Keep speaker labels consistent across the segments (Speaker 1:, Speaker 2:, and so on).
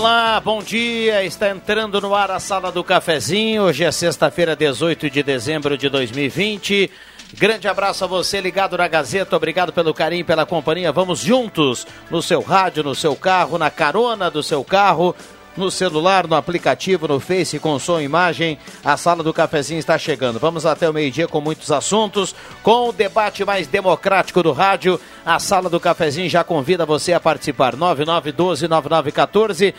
Speaker 1: Olá, bom dia. Está entrando no ar a sala do cafezinho. Hoje é sexta-feira, 18 de dezembro de 2020. Grande abraço a você ligado na Gazeta. Obrigado pelo carinho, pela companhia. Vamos juntos no seu rádio, no seu carro, na carona do seu carro no celular, no aplicativo, no Face, com som e imagem. A sala do cafezinho está chegando. Vamos até o meio-dia com muitos assuntos, com o debate mais democrático do rádio. A sala do cafezinho já convida você a participar. 9912-9914.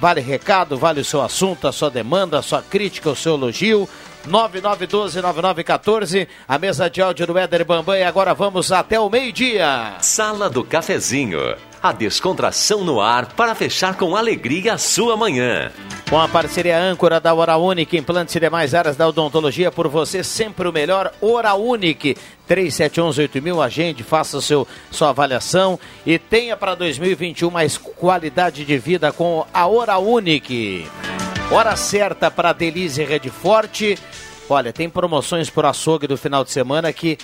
Speaker 1: Vale recado, vale o seu assunto, a sua demanda, a sua crítica, o seu elogio. 9912-9914, a mesa de áudio do Éder Bambam e agora vamos até o meio-dia.
Speaker 2: Sala do Cafezinho, a descontração no ar para fechar com alegria a sua manhã.
Speaker 1: Com a parceria âncora da Hora Única, implantes e demais áreas da odontologia, por você sempre o melhor, Hora Única. 3711-8000, agende, faça seu, sua avaliação e tenha para 2021 mais qualidade de vida com a Hora Única. Hora certa para Delize Rede Forte. Olha, tem promoções por açougue do final de semana que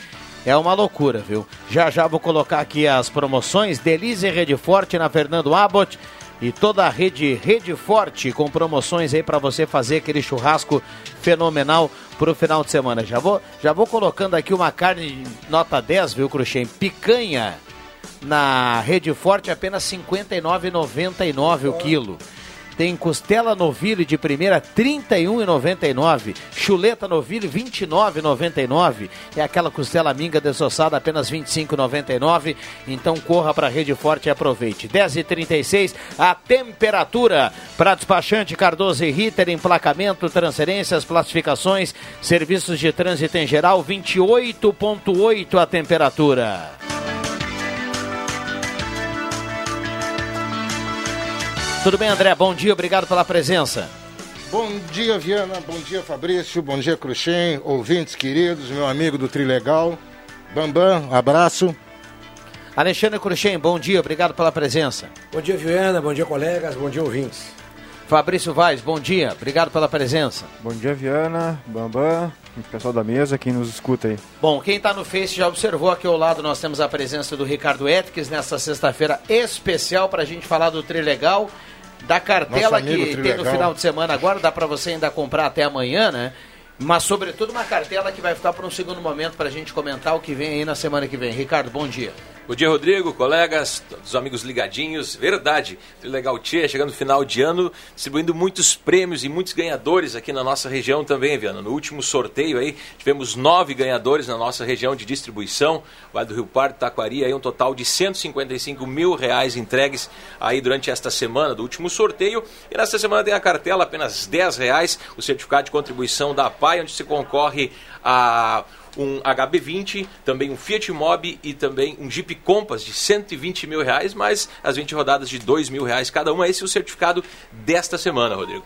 Speaker 1: é uma loucura, viu? Já já vou colocar aqui as promoções. Delize Rede Forte na Fernando Abbott e toda a rede Rede Forte com promoções aí para você fazer aquele churrasco fenomenal para o final de semana. Já vou, já vou colocando aqui uma carne nota 10, viu, Cruxem? Picanha na Rede Forte apenas R$ 59,99 o quilo. Tem costela novilho de primeira R$ 31,99. Chuleta novilho R$ 29,99. É aquela costela minga desossada apenas R$ 25,99. Então corra para a Rede Forte e aproveite. 10h36, a temperatura para despachante Cardoso e Ritter, emplacamento, transferências, classificações, serviços de trânsito em geral, 28,8 a temperatura. Tudo bem, André? Bom dia, obrigado pela presença.
Speaker 3: Bom dia, Viana. Bom dia, Fabrício. Bom dia, Cruxem. Ouvintes queridos, meu amigo do Trilegal. Bambam, abraço.
Speaker 1: Alexandre Cruxem, bom dia, obrigado pela presença.
Speaker 4: Bom dia, Viana. Bom dia, colegas. Bom dia, ouvintes.
Speaker 1: Fabrício Vaz, bom dia, obrigado pela presença.
Speaker 5: Bom dia, Viana, Bambam, o pessoal da mesa, quem nos escuta aí.
Speaker 1: Bom, quem está no Face já observou aqui ao lado, nós temos a presença do Ricardo Etques nessa sexta-feira especial para a gente falar do Trilegal da cartela que tem no final de semana agora, dá para você ainda comprar até amanhã, né? Mas, sobretudo, uma cartela que vai ficar para um segundo momento para a gente comentar o que vem aí na semana que vem. Ricardo, bom dia.
Speaker 6: Bom dia, Rodrigo, colegas, todos os amigos ligadinhos. Verdade, Legal Tia, chegando no final de ano, distribuindo muitos prêmios e muitos ganhadores aqui na nossa região também, Viana. No último sorteio aí, tivemos nove ganhadores na nossa região de distribuição, Vale do Rio Pardo, Taquari, aí um total de 155 mil reais entregues aí durante esta semana do último sorteio. E nesta semana tem a cartela, apenas 10 reais, o certificado de contribuição da PAI, onde se concorre a um HB20, também um Fiat Mobi e também um Jeep Compass de 120 mil reais, mais as 20 rodadas de 2 mil reais cada uma. Esse é o certificado desta semana, Rodrigo.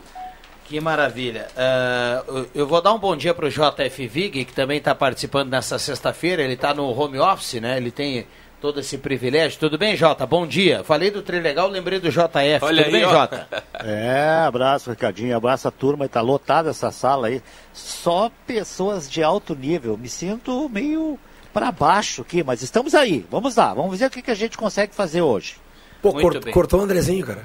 Speaker 1: Que maravilha. Uh, eu vou dar um bom dia para o JF Vig, que também está participando nessa sexta-feira. Ele está no home office, né? Ele tem todo esse privilégio. Tudo bem, Jota? Bom dia. Falei do Trilegal, lembrei do JF.
Speaker 7: Olha
Speaker 1: Tudo
Speaker 7: aí,
Speaker 1: bem,
Speaker 7: ó.
Speaker 1: Jota?
Speaker 7: É, abraço, Ricardinho. Abraço a turma. Está lotada essa sala aí. Só pessoas de alto nível. Me sinto meio para baixo aqui, mas estamos aí. Vamos lá. Vamos ver o que, que a gente consegue fazer hoje.
Speaker 4: Pô, cort- cortou o Andrezinho, cara.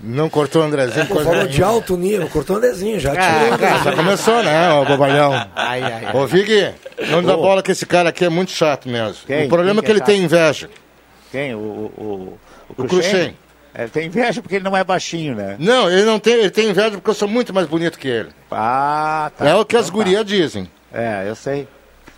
Speaker 3: Não cortou o Andrezinho? Coisa
Speaker 4: falou de alto nível, cortou o Andrezinho, já
Speaker 3: Ah,
Speaker 4: tirou o
Speaker 3: cara, já começou, né, ô bobalhão?
Speaker 1: Ai, ai, ai.
Speaker 3: Ô, Vig, não dá
Speaker 7: Ô.
Speaker 3: bola que esse cara aqui é muito chato mesmo.
Speaker 7: Quem?
Speaker 3: O problema
Speaker 7: Quem
Speaker 3: é que
Speaker 7: é
Speaker 3: ele tem inveja.
Speaker 7: Quem? O, o, o,
Speaker 3: O Cruxem.
Speaker 7: É, tem inveja porque ele não é baixinho, né?
Speaker 3: Não, ele não tem, ele tem inveja porque eu sou muito mais bonito que ele.
Speaker 7: Ah, tá.
Speaker 3: é o que as
Speaker 7: Então tá.
Speaker 3: gurias dizem.
Speaker 7: É, eu sei.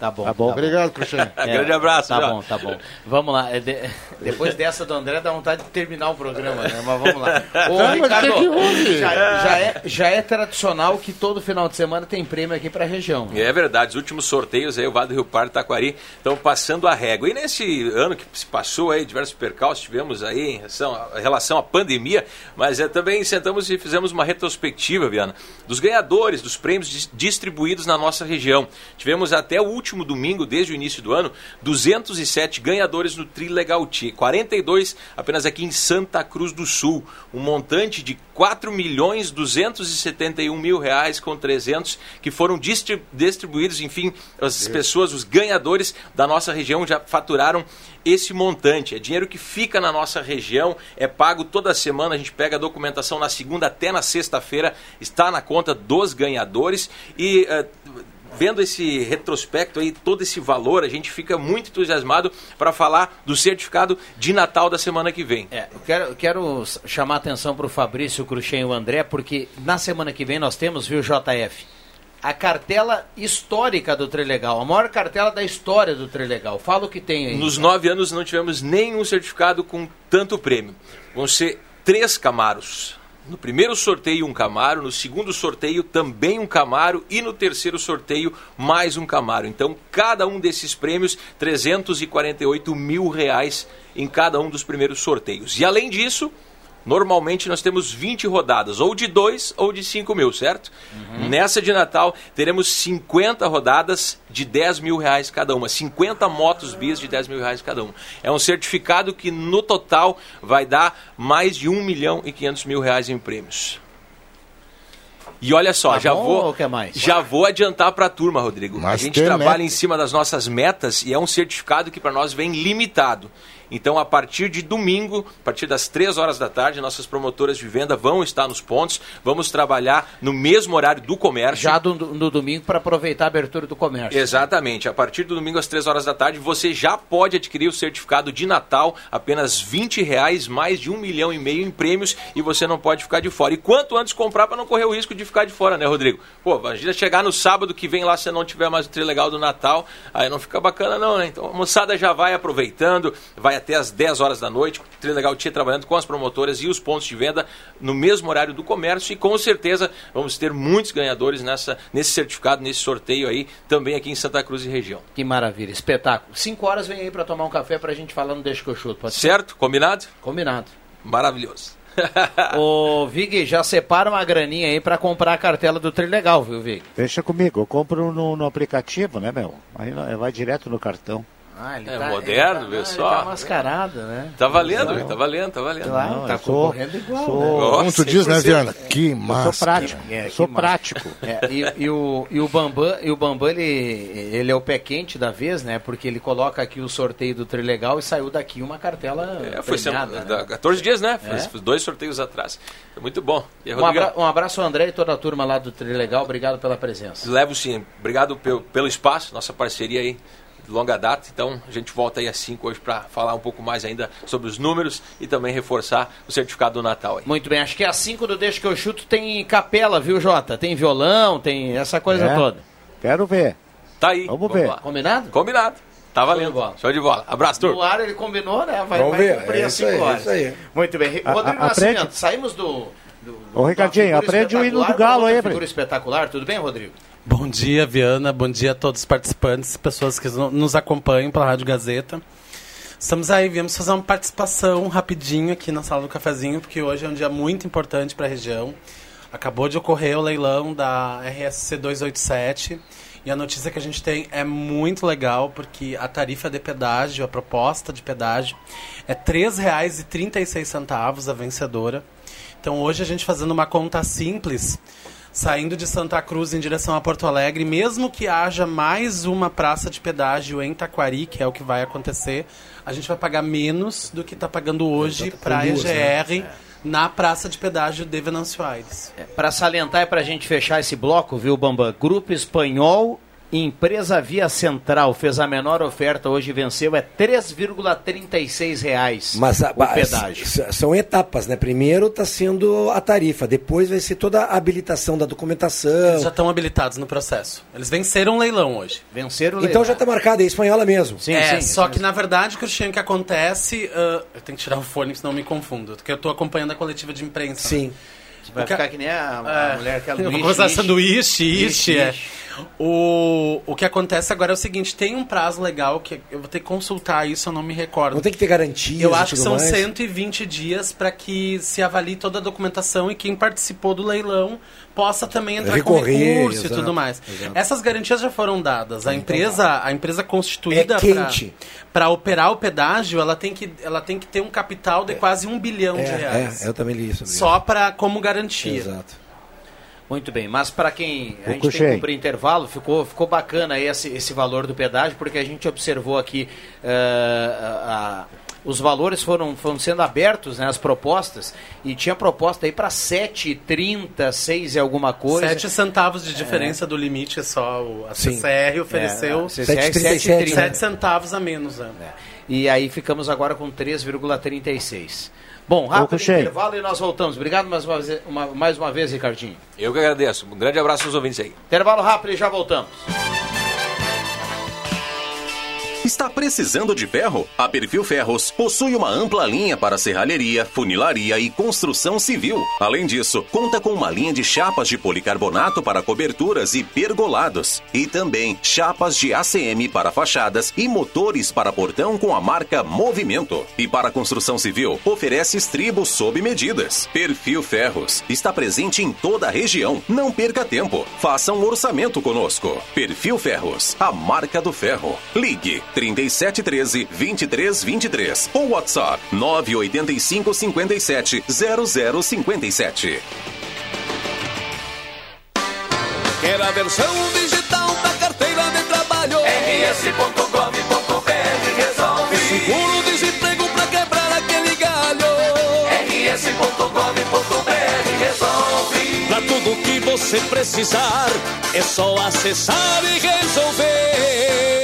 Speaker 1: Tá bom.
Speaker 7: Tá bom.
Speaker 3: Obrigado, Cruxem.
Speaker 1: É,
Speaker 6: Grande abraço,
Speaker 1: Tá
Speaker 6: João.
Speaker 1: bom, tá bom. Vamos lá. é de- Depois dessa do André, dá vontade de terminar o programa, né? Mas vamos lá. Ô, Ricardo,
Speaker 3: tem que ouvir.
Speaker 1: já, já é, já é tradicional que todo final de semana tem prêmio aqui pra região.
Speaker 6: É verdade, os últimos sorteios aí, o Vado do Rio Pardo e Taquari estão passando a régua. E nesse ano que se passou aí, diversos percalços tivemos aí em relação, em relação à pandemia, mas é, também sentamos e fizemos uma retrospectiva, Viana, dos ganhadores dos prêmios dis- distribuídos na nossa região. Tivemos até o último domingo, desde o início do ano, 207 ganhadores no Trilegal T, 42 apenas aqui em Santa Cruz do Sul, um montante de 4 milhões 271 mil reais com 300 que foram distri- distribuídos, enfim, as pessoas, os ganhadores da nossa região já faturaram esse montante. É dinheiro que fica na nossa região, é pago toda semana, a gente pega a documentação na segunda até na sexta-feira, está na conta dos ganhadores e eh, vendo esse retrospecto aí, todo esse valor, a gente fica muito entusiasmado para falar do certificado de Natal da semana que vem.
Speaker 1: É, eu quero, eu quero chamar a atenção para o Fabrício, o Cruxem e o André, porque na semana que vem nós temos, viu, JF, a cartela histórica do Trilegal, a maior cartela da história do Trilegal. Fala o que tem aí.
Speaker 6: Nos nove anos não tivemos nenhum certificado com tanto prêmio. Vão ser três Camaros. No primeiro sorteio, um Camaro. No segundo sorteio, também um Camaro. E no terceiro sorteio, mais um Camaro. Então, cada um desses prêmios, 348 mil reais em cada um dos primeiros sorteios. E além disso, Normalmente nós temos 20 rodadas, ou de 2 ou de 5 mil, certo? Nessa de Natal teremos 50 rodadas de 10 mil reais cada uma, 50 motos bis de 10 mil reais cada uma. É um certificado que no total vai dar mais de 1 milhão e 500 mil reais em prêmios. E olha só,
Speaker 1: Tá
Speaker 6: já vou já vou adiantar para a turma, Rodrigo.
Speaker 3: Mas
Speaker 6: a gente trabalha
Speaker 3: meta.
Speaker 6: em cima das nossas metas e é um certificado que para nós vem limitado. Então, a partir de domingo, a partir das 3 horas da tarde, nossas promotoras de venda vão estar nos pontos. Vamos trabalhar no mesmo horário do comércio.
Speaker 1: Já do- no domingo para aproveitar a abertura do comércio.
Speaker 6: Exatamente. A partir do domingo às 3 horas da tarde, você já pode adquirir o certificado de Natal, apenas 20 reais, mais de um milhão e meio em prêmios, e você não pode ficar de fora. E quanto antes comprar para não correr o risco de ficar de fora, né, Rodrigo? Pô, imagina chegar no sábado que vem lá, se não tiver mais o trilegal do Natal, aí não fica bacana não, né? Então a moçada já vai aproveitando, vai até às 10 horas da noite, o Trilegal Tia trabalhando com as promotoras e os pontos de venda no mesmo horário do comércio e com certeza vamos ter muitos ganhadores nessa, nesse certificado, nesse sorteio aí, também aqui em Santa Cruz e região.
Speaker 1: Que maravilha, espetáculo. 5 horas vem aí para tomar um café para a gente falar no Deixa que eu chuto. Pode ser?
Speaker 6: Certo? Combinado?
Speaker 1: Combinado.
Speaker 6: Maravilhoso.
Speaker 1: Ô, Vig, já separa uma graninha aí para comprar a cartela do Trilegal, viu, Vig?
Speaker 7: Deixa comigo, eu compro no, no aplicativo, né, meu? Aí vai direto no cartão.
Speaker 1: Ah, ele
Speaker 6: É moderno, vê
Speaker 1: ele
Speaker 6: só.
Speaker 1: Tá mascarado, né?
Speaker 6: Tá valendo, tá valendo, tá valendo.
Speaker 1: Claro,
Speaker 7: Não,
Speaker 1: tá concorrendo igual,
Speaker 7: sou-
Speaker 1: né?
Speaker 3: Como tu diz, né,
Speaker 6: 100%.
Speaker 3: Viana? Que
Speaker 7: Eu sou
Speaker 3: massa.
Speaker 7: prático,
Speaker 1: É,
Speaker 7: sou
Speaker 1: massa.
Speaker 7: prático.
Speaker 1: É, e, e o, e o Bambam, e o Bambam ele, ele é o pé quente da vez, né? Porque ele coloca aqui o sorteio do Trilegal e saiu daqui uma cartela
Speaker 6: É, foi
Speaker 1: premiada,
Speaker 6: semana,
Speaker 1: né?
Speaker 6: da- 14 dias, né? Foi,
Speaker 1: É.
Speaker 6: foi dois sorteios atrás. Foi muito bom. E aí,
Speaker 1: Um, abra- um abraço ao André e toda a turma lá do Trilegal. Obrigado pela presença.
Speaker 6: Levo sim. Obrigado pelo, pelo espaço, nossa parceria aí de longa data. Então a gente volta aí às 5 hoje para falar um pouco mais ainda sobre os números e também reforçar o certificado do Natal aí.
Speaker 1: Muito bem, acho que às 5 do Deixa que eu chuto tem capela, viu, Jota? Tem violão, tem essa coisa
Speaker 7: É.
Speaker 1: toda.
Speaker 7: Quero ver.
Speaker 6: Tá aí.
Speaker 7: Vamos ver.
Speaker 6: lá.
Speaker 1: Combinado?
Speaker 6: Combinado. Tá valendo.
Speaker 1: de bola.
Speaker 6: Show de bola. Abraço,
Speaker 1: No
Speaker 6: turma.
Speaker 1: ar ele combinou, né? Vai,
Speaker 4: Vamos
Speaker 1: vai
Speaker 4: ver,
Speaker 1: cumprir
Speaker 4: é isso aí,
Speaker 1: 5
Speaker 4: é
Speaker 1: horas.
Speaker 4: isso aí.
Speaker 1: Muito bem.
Speaker 7: A-
Speaker 1: Rodrigo
Speaker 7: a-
Speaker 1: Nascimento,
Speaker 7: aprende-
Speaker 1: saímos do. do, do
Speaker 7: Ô, Ricardinho, aprende o hino do Galo aí,
Speaker 1: figura espetacular, tudo bem, Rodrigo?
Speaker 8: Bom dia, Viana. Bom dia a todos os participantes, pessoas que no- nos acompanham pela Rádio Gazeta. Estamos aí, viemos fazer uma participação rapidinho aqui na sala do cafezinho, porque hoje é um dia muito importante para a região. Acabou de ocorrer o leilão da RSC 287 e a notícia que a gente tem é muito legal, porque a tarifa de pedágio, a proposta de pedágio, é R$ 3,36 a vencedora. Então hoje a gente fazendo uma conta simples, saindo de Santa Cruz em direção a Porto Alegre, mesmo que haja mais uma praça de pedágio em Taquari, que é o que vai acontecer, a gente vai pagar menos do que está pagando hoje para a
Speaker 4: duas, né?
Speaker 8: EGR na praça de pedágio de Venâncio Aires.
Speaker 1: Para salientar e para a gente fechar esse bloco, viu, Bambam? Grupo Espanhol Empresa Via Central fez a menor oferta, hoje venceu, é 3,36 reais
Speaker 4: Mas a-
Speaker 1: o
Speaker 4: a-
Speaker 1: pedágio.
Speaker 4: são etapas, né? Primeiro está sendo a tarifa, depois vai ser toda a habilitação da documentação.
Speaker 8: Eles já estão habilitados no processo. Eles venceram o leilão hoje.
Speaker 1: Venceram o
Speaker 4: Então
Speaker 1: leilão.
Speaker 4: já está marcada, é espanhola mesmo.
Speaker 1: Sim,
Speaker 8: é,
Speaker 1: sim,
Speaker 8: só
Speaker 1: sim.
Speaker 8: que na verdade, Cristiano, o que acontece. ah, eu tenho que tirar o fone, senão eu me confundo. Porque eu tô acompanhando a coletiva de imprensa.
Speaker 4: Sim.
Speaker 1: Vai
Speaker 8: o que-
Speaker 1: ficar que nem a, a
Speaker 8: É,
Speaker 1: mulher que é
Speaker 8: eu vou começar sanduíche, ishi, é. O, o que acontece agora é o seguinte: tem um prazo legal que eu vou ter que consultar isso, eu não me recordo.
Speaker 4: Não tem que ter garantias
Speaker 8: Eu acho que são
Speaker 4: mais.
Speaker 8: 120 dias para que se avalie toda a documentação e quem participou do leilão possa também entrar com
Speaker 4: Recorrer,
Speaker 8: recurso
Speaker 4: exato,
Speaker 8: e tudo mais.
Speaker 4: exato.
Speaker 8: Essas garantias já foram dadas. A empresa, a empresa constituída
Speaker 4: É
Speaker 8: para operar o pedágio, ela tem que, ela tem que ter um capital de quase um bilhão de
Speaker 4: É,
Speaker 8: reais.
Speaker 4: é, eu também li isso.
Speaker 8: Só para como garantia.
Speaker 4: Exato.
Speaker 1: Muito bem, mas para quem a gente tem que cumprir intervalo, ficou, ficou bacana aí esse, esse valor do pedágio, porque a gente observou aqui eh, a- a- os valores foram, foram sendo abertos, né, as propostas, e tinha proposta aí para 7,30, 6 e alguma coisa.
Speaker 8: 7 centavos de diferença do limite, é só o, a
Speaker 4: Sim.
Speaker 8: CCR ofereceu
Speaker 1: É, a CCR
Speaker 4: 7,37,
Speaker 1: 7,30.
Speaker 8: 7 centavos a menos. Né?
Speaker 1: E aí ficamos agora com 3,36. Bom, rápido intervalo e nós voltamos. Obrigado mais uma, vez, uma- mais uma vez, Ricardinho.
Speaker 6: Eu que agradeço. Um grande abraço aos ouvintes aí.
Speaker 1: Intervalo rápido e já voltamos.
Speaker 9: Está precisando de ferro? A Perfil Ferros possui uma ampla linha para serralheria, funilaria e construção civil. Além disso, conta com uma linha de chapas de policarbonato para coberturas e pergolados. E também chapas de ACM para fachadas e motores para portão com a marca Movimento. E para construção civil, oferece estribos sob medidas. Perfil Ferros está presente em toda a região. Não perca tempo. Faça um orçamento conosco. Perfil Ferros, a marca do ferro. Ligue 3713 2323 ou WhatsApp 985 57 0057.
Speaker 10: Quer a versão digital da carteira de trabalho? rs.gov.br resolve. Seguro-desemprego pra quebrar aquele galho. rs.gov.br resolve. Pra tudo que você precisar, é só acessar e resolver.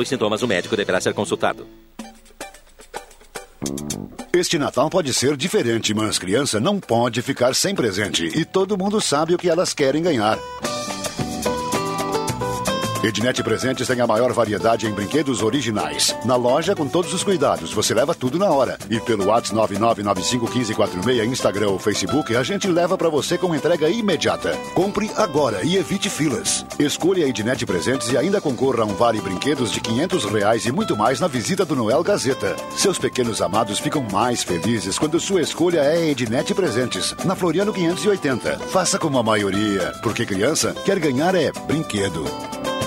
Speaker 11: os sintomas, o médico deverá ser consultado.
Speaker 12: Este Natal pode ser diferente, mas criança não pode ficar sem presente. E todo mundo sabe o que elas querem ganhar. Ednet Presentes tem a maior variedade em brinquedos originais. Na loja, com todos os cuidados, você leva tudo na hora. E pelo WhatsApp 99951546, Instagram ou Facebook, a gente leva para você com entrega imediata. Compre agora e evite filas. Escolha a Ednet Presentes e ainda concorra a um vale brinquedos de 500 reais e muito mais na visita do Noel Gazeta. Seus pequenos amados ficam mais felizes quando sua escolha é Ednet Presentes, na Floriano 580. Faça como a maioria, porque criança quer ganhar é brinquedo.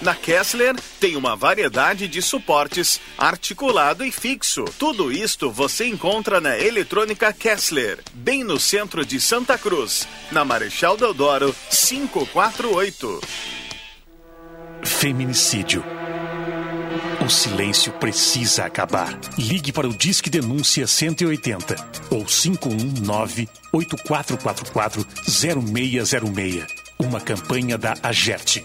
Speaker 13: Na Kessler tem uma variedade de suportes articulado e fixo. Tudo isto você encontra na Eletrônica Kessler, bem no centro de Santa Cruz, na Marechal Deodoro 548.
Speaker 14: Feminicídio. O silêncio precisa acabar. Ligue para o Disque Denúncia 180 ou 519 8444 0606. Uma campanha da Agerte.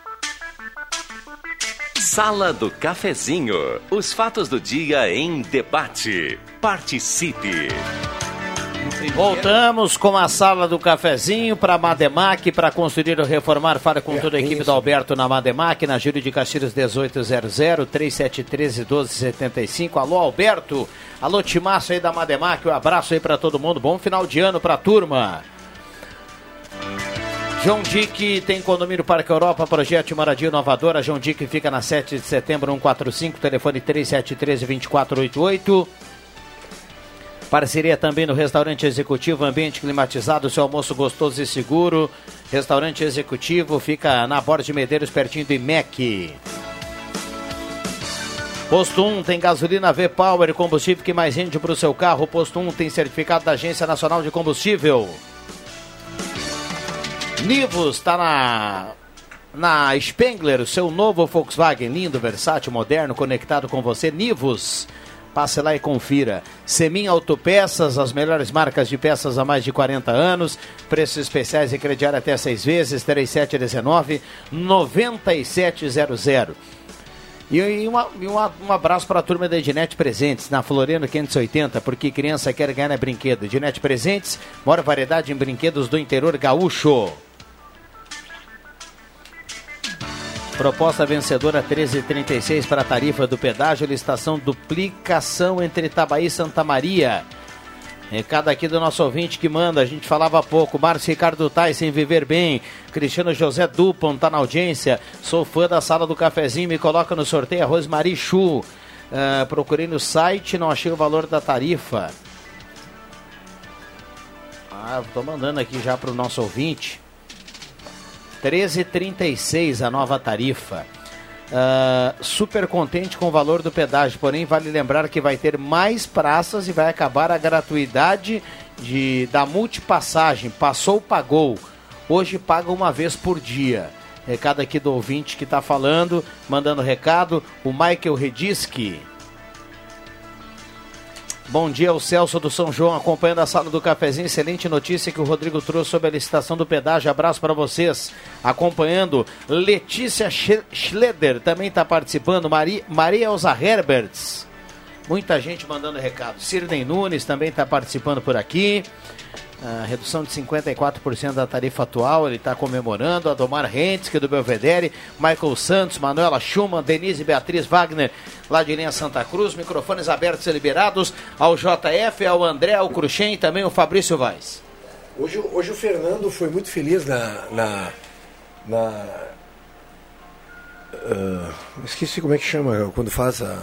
Speaker 15: Sala do Cafezinho. Os fatos do dia em debate. Participe.
Speaker 1: Voltamos com a sala do cafezinho para Mademac, para construir ou reformar. Fala com toda a equipe do Alberto na Mademac, na Júlio de Castilhos 1800, 3713 1275. Alô, Alberto. Alô, Timaço aí da Mademac. Um abraço aí para todo mundo. Bom final de ano para a turma. João Dick tem condomínio Parque Europa, projeto moradia inovadora. João Dick fica na 7 de setembro, 145, telefone 3713-2488. Parceria também no restaurante executivo, ambiente climatizado, seu almoço gostoso e seguro. Restaurante executivo fica na Borda de Medeiros, pertinho do IMEC. Posto 1 tem gasolina V-Power, combustível que mais rende para o seu carro. Posto 1 tem certificado da Agência Nacional de Combustível. Nivus está na na Spengler, o seu novo Volkswagen lindo, versátil, moderno, conectado com você. Nivus. Passe lá e confira. Semin Autopeças, as melhores marcas de peças há mais de 40 anos. Preços especiais e crediário até seis vezes, 3719-9700. E, uma, e uma, um abraço para a turma da Ednet Presentes, na Floriano 580, porque criança quer ganhar brinquedo. Ednet Presentes, maior variedade em brinquedos do interior gaúcho. Proposta vencedora 1336 para a tarifa do pedágio, licitação duplicação entre Itabaí e Santa Maria. Recado aqui do nosso ouvinte que manda, a gente falava há pouco, Márcio Ricardo Tyson, Viver Bem, Cristiano José Dupont, tá na audiência, sou fã da sala do cafezinho, me coloca no sorteio, Arroz Marichu, uh, procurei no site, não achei o valor da tarifa. Ah, tô mandando aqui já para o nosso ouvinte. 13,36 a nova tarifa. Uh, super contente com o valor do pedágio, porém vale lembrar que vai ter mais praças e vai acabar a gratuidade de, da multipassagem. Passou, pagou. Hoje paga uma vez por dia. Recado aqui do ouvinte que está falando, mandando recado, o Michael Rediski. Bom dia, o Celso do São João acompanhando a sala do cafezinho. Excelente notícia que o Rodrigo trouxe sobre a licitação do pedágio. Abraço para vocês. Acompanhando, Letícia Schleder também está participando. Maria, Maria Elza Herberts. Muita gente mandando recado. Sirnei Nunes também está participando por aqui. Uh, redução de 54% da tarifa atual, ele está comemorando. Adomar Rentz, do Belvedere, Michael Santos, Manuela Schumann, Denise Beatriz Wagner, lá de linha Santa Cruz. Microfones abertos e liberados ao JF, ao André, ao Cruxem e também o Fabrício Vaz.
Speaker 4: Hoje, hoje o Fernando foi muito feliz na, na, na ah, esqueci como é que chama quando faz a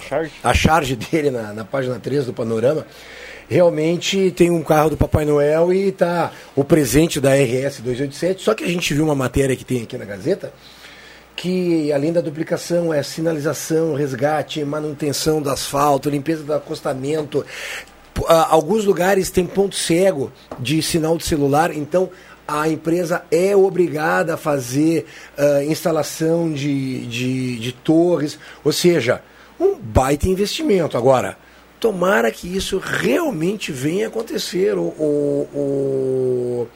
Speaker 4: charge, a charge dele na, na página 3 do Panorama. Realmente tem um carro do Papai Noel e tá o presente da RS 287. Só que a gente viu uma matéria que tem aqui na Gazeta que além da duplicação é sinalização, resgate, manutenção do asfalto, limpeza do acostamento. Ah, Alguns lugares tem ponto cego de sinal de celular, então a empresa é obrigada a fazer ah, instalação de, de, de torres, ou seja, um baita investimento. Agora, tomara que isso realmente venha acontecer, o, o, o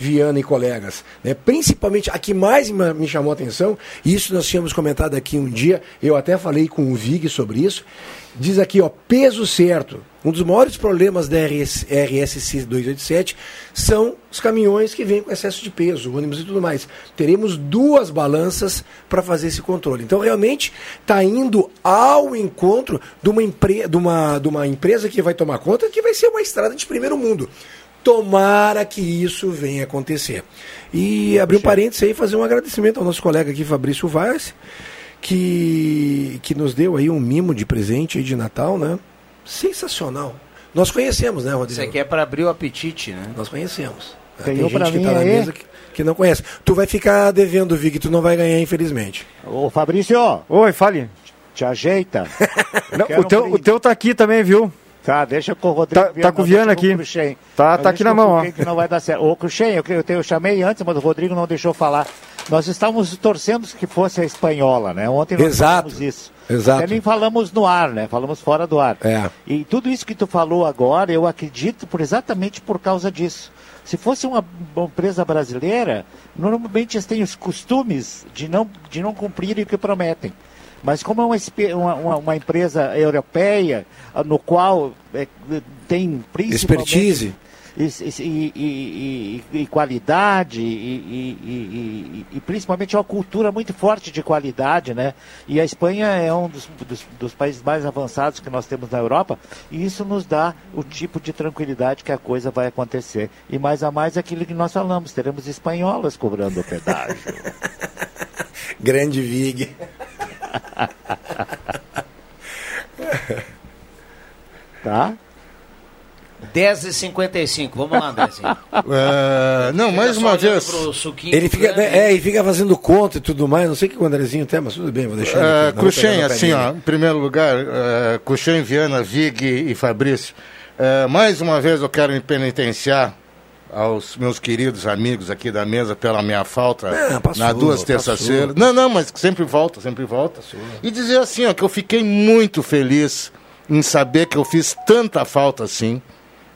Speaker 4: Viana e colegas. Né? Principalmente, a que mais me chamou a atenção, isso nós tínhamos comentado aqui um dia, eu até falei com o Vig sobre isso, diz aqui, ó, peso certo. Um dos maiores problemas da RS, RSC 287 são os caminhões que vêm com excesso de peso, ônibus e tudo mais. Teremos duas balanças para fazer esse controle. Então, realmente, está indo ao encontro de uma, empre de, uma, de uma empresa que vai tomar conta, que vai ser uma estrada de primeiro mundo. Tomara que isso venha acontecer. E abrir um parênteses aí e fazer um agradecimento ao nosso colega aqui, Fabrício Vaz, que, que nos deu aí um mimo de presente aí de Natal, né? Sensacional. Nós conhecemos, né, Rodrigo?
Speaker 1: Isso aqui é para abrir o apetite, né?
Speaker 4: Nós conhecemos.
Speaker 7: Ganhou
Speaker 4: Tem
Speaker 7: pra
Speaker 4: gente que
Speaker 7: mim
Speaker 4: tá na
Speaker 7: aí?
Speaker 4: mesa que, que não conhece. Tu vai ficar devendo, Vig, tu não vai ganhar, infelizmente.
Speaker 7: Ô, Fabrício!
Speaker 5: Oi, fale.
Speaker 7: Te ajeita.
Speaker 5: Não, o, teu,
Speaker 7: um
Speaker 5: o teu tá aqui também, viu?
Speaker 7: Tá, deixa com o Rodrigo.
Speaker 5: Tá- tá com o Viana aqui.
Speaker 7: o.
Speaker 5: Tá- tá aqui na mão,
Speaker 7: o
Speaker 5: ó.
Speaker 7: Que não vai dar certo. Ô, Cruxem, eu, eu, eu chamei antes, mas o Rodrigo não deixou falar. Nós estávamos torcendo que fosse a espanhola, né? Ontem nós
Speaker 4: Exato.
Speaker 7: falamos isso.
Speaker 4: Exato.
Speaker 7: Até nem falamos no ar, né? Falamos fora do ar.
Speaker 4: É.
Speaker 7: E tudo isso que tu falou agora, eu acredito por exatamente por causa disso. Se fosse uma, uma empresa brasileira, normalmente eles têm os costumes de não, de não cumprirem o que prometem. Mas como é uma, uma- uma empresa europeia, ah, no qual é, tem principalmente...
Speaker 4: Expertise.
Speaker 7: E, e- e- e- qualidade e, principalmente uma cultura muito forte de qualidade, né? E a Espanha é um dos, dos- dos países mais avançados que nós temos na Europa e isso nos dá o tipo de tranquilidade que a coisa vai acontecer. E mais a mais aquilo que nós falamos, teremos espanholas cobrando o pedágio.
Speaker 4: Grande Vig.
Speaker 7: tá?
Speaker 1: 10h55, vamos lá, Andrezinho.
Speaker 3: É, não, mais
Speaker 1: só
Speaker 3: uma vez.
Speaker 4: Ele fica, é, e fica fazendo conta e tudo mais. Não sei o que o Andrezinho tem, mas tudo bem, vou deixar. ele
Speaker 3: É,
Speaker 4: aqui,
Speaker 3: Cruxem, assim, ó, em primeiro lugar, é, Cruxem, Viana, Vig e Fabrício, é, mais uma vez eu quero me penitenciar aos meus queridos amigos aqui da mesa pela minha falta
Speaker 4: Ah, passou,
Speaker 3: nas duas
Speaker 4: passou.
Speaker 3: terças-feiras. Não, não, mas sempre volta, sempre volta. E dizer assim, ó, que eu fiquei muito feliz em saber que eu fiz tanta falta assim,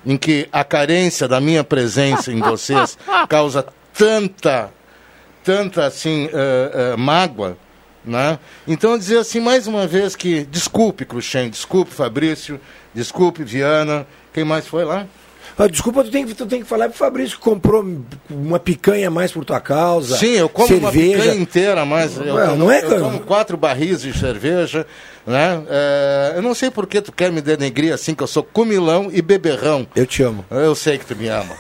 Speaker 3: em que a carência da minha presença em vocês causa tanta tanta assim eh, eh, mágoa, né? Então dizer assim mais uma vez que desculpe Cruxem, desculpe Fabrício, desculpe Viana, quem mais foi lá?
Speaker 4: Ah, desculpa, tu tem, que- tu tem que falar pro Fabrício que comprou uma picanha a mais por tua causa.
Speaker 3: Sim, eu como uma
Speaker 4: cerveja.
Speaker 3: picanha inteira, mas eu,
Speaker 4: Ué,
Speaker 3: tomo,
Speaker 4: não é,
Speaker 3: eu
Speaker 4: cara?
Speaker 3: tomo quatro barris de cerveja, né? Eh, eu não sei por que tu quer me denegrir assim, que eu sou comilão e beberrão.
Speaker 4: Eu te amo.
Speaker 3: Eu sei que tu me ama.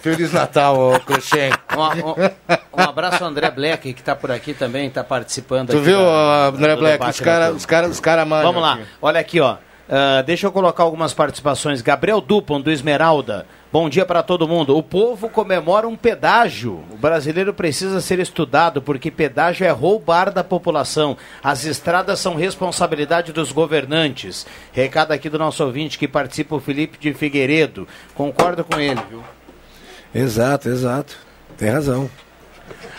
Speaker 3: Feliz Natal, ô Cruxem.
Speaker 1: Um, um- um abraço ao André Black, que está por aqui também, está participando
Speaker 3: Tu
Speaker 1: aqui
Speaker 3: viu,
Speaker 1: da-
Speaker 3: André Black, os caras os cara, os cara manjam
Speaker 1: Vamos lá,
Speaker 3: aqui.
Speaker 1: olha aqui, ó. Ah, deixa eu colocar algumas participações. Gabriel Dupont, do Esmeralda. Bom dia para todo mundo. O povo comemora um pedágio. O brasileiro precisa ser estudado porque pedágio é roubar da população. As estradas são responsabilidade dos governantes. Recado aqui do nosso ouvinte que participa, o Felipe de Figueiredo. Concordo com ele, viu?
Speaker 4: Exato, exato. Tem razão.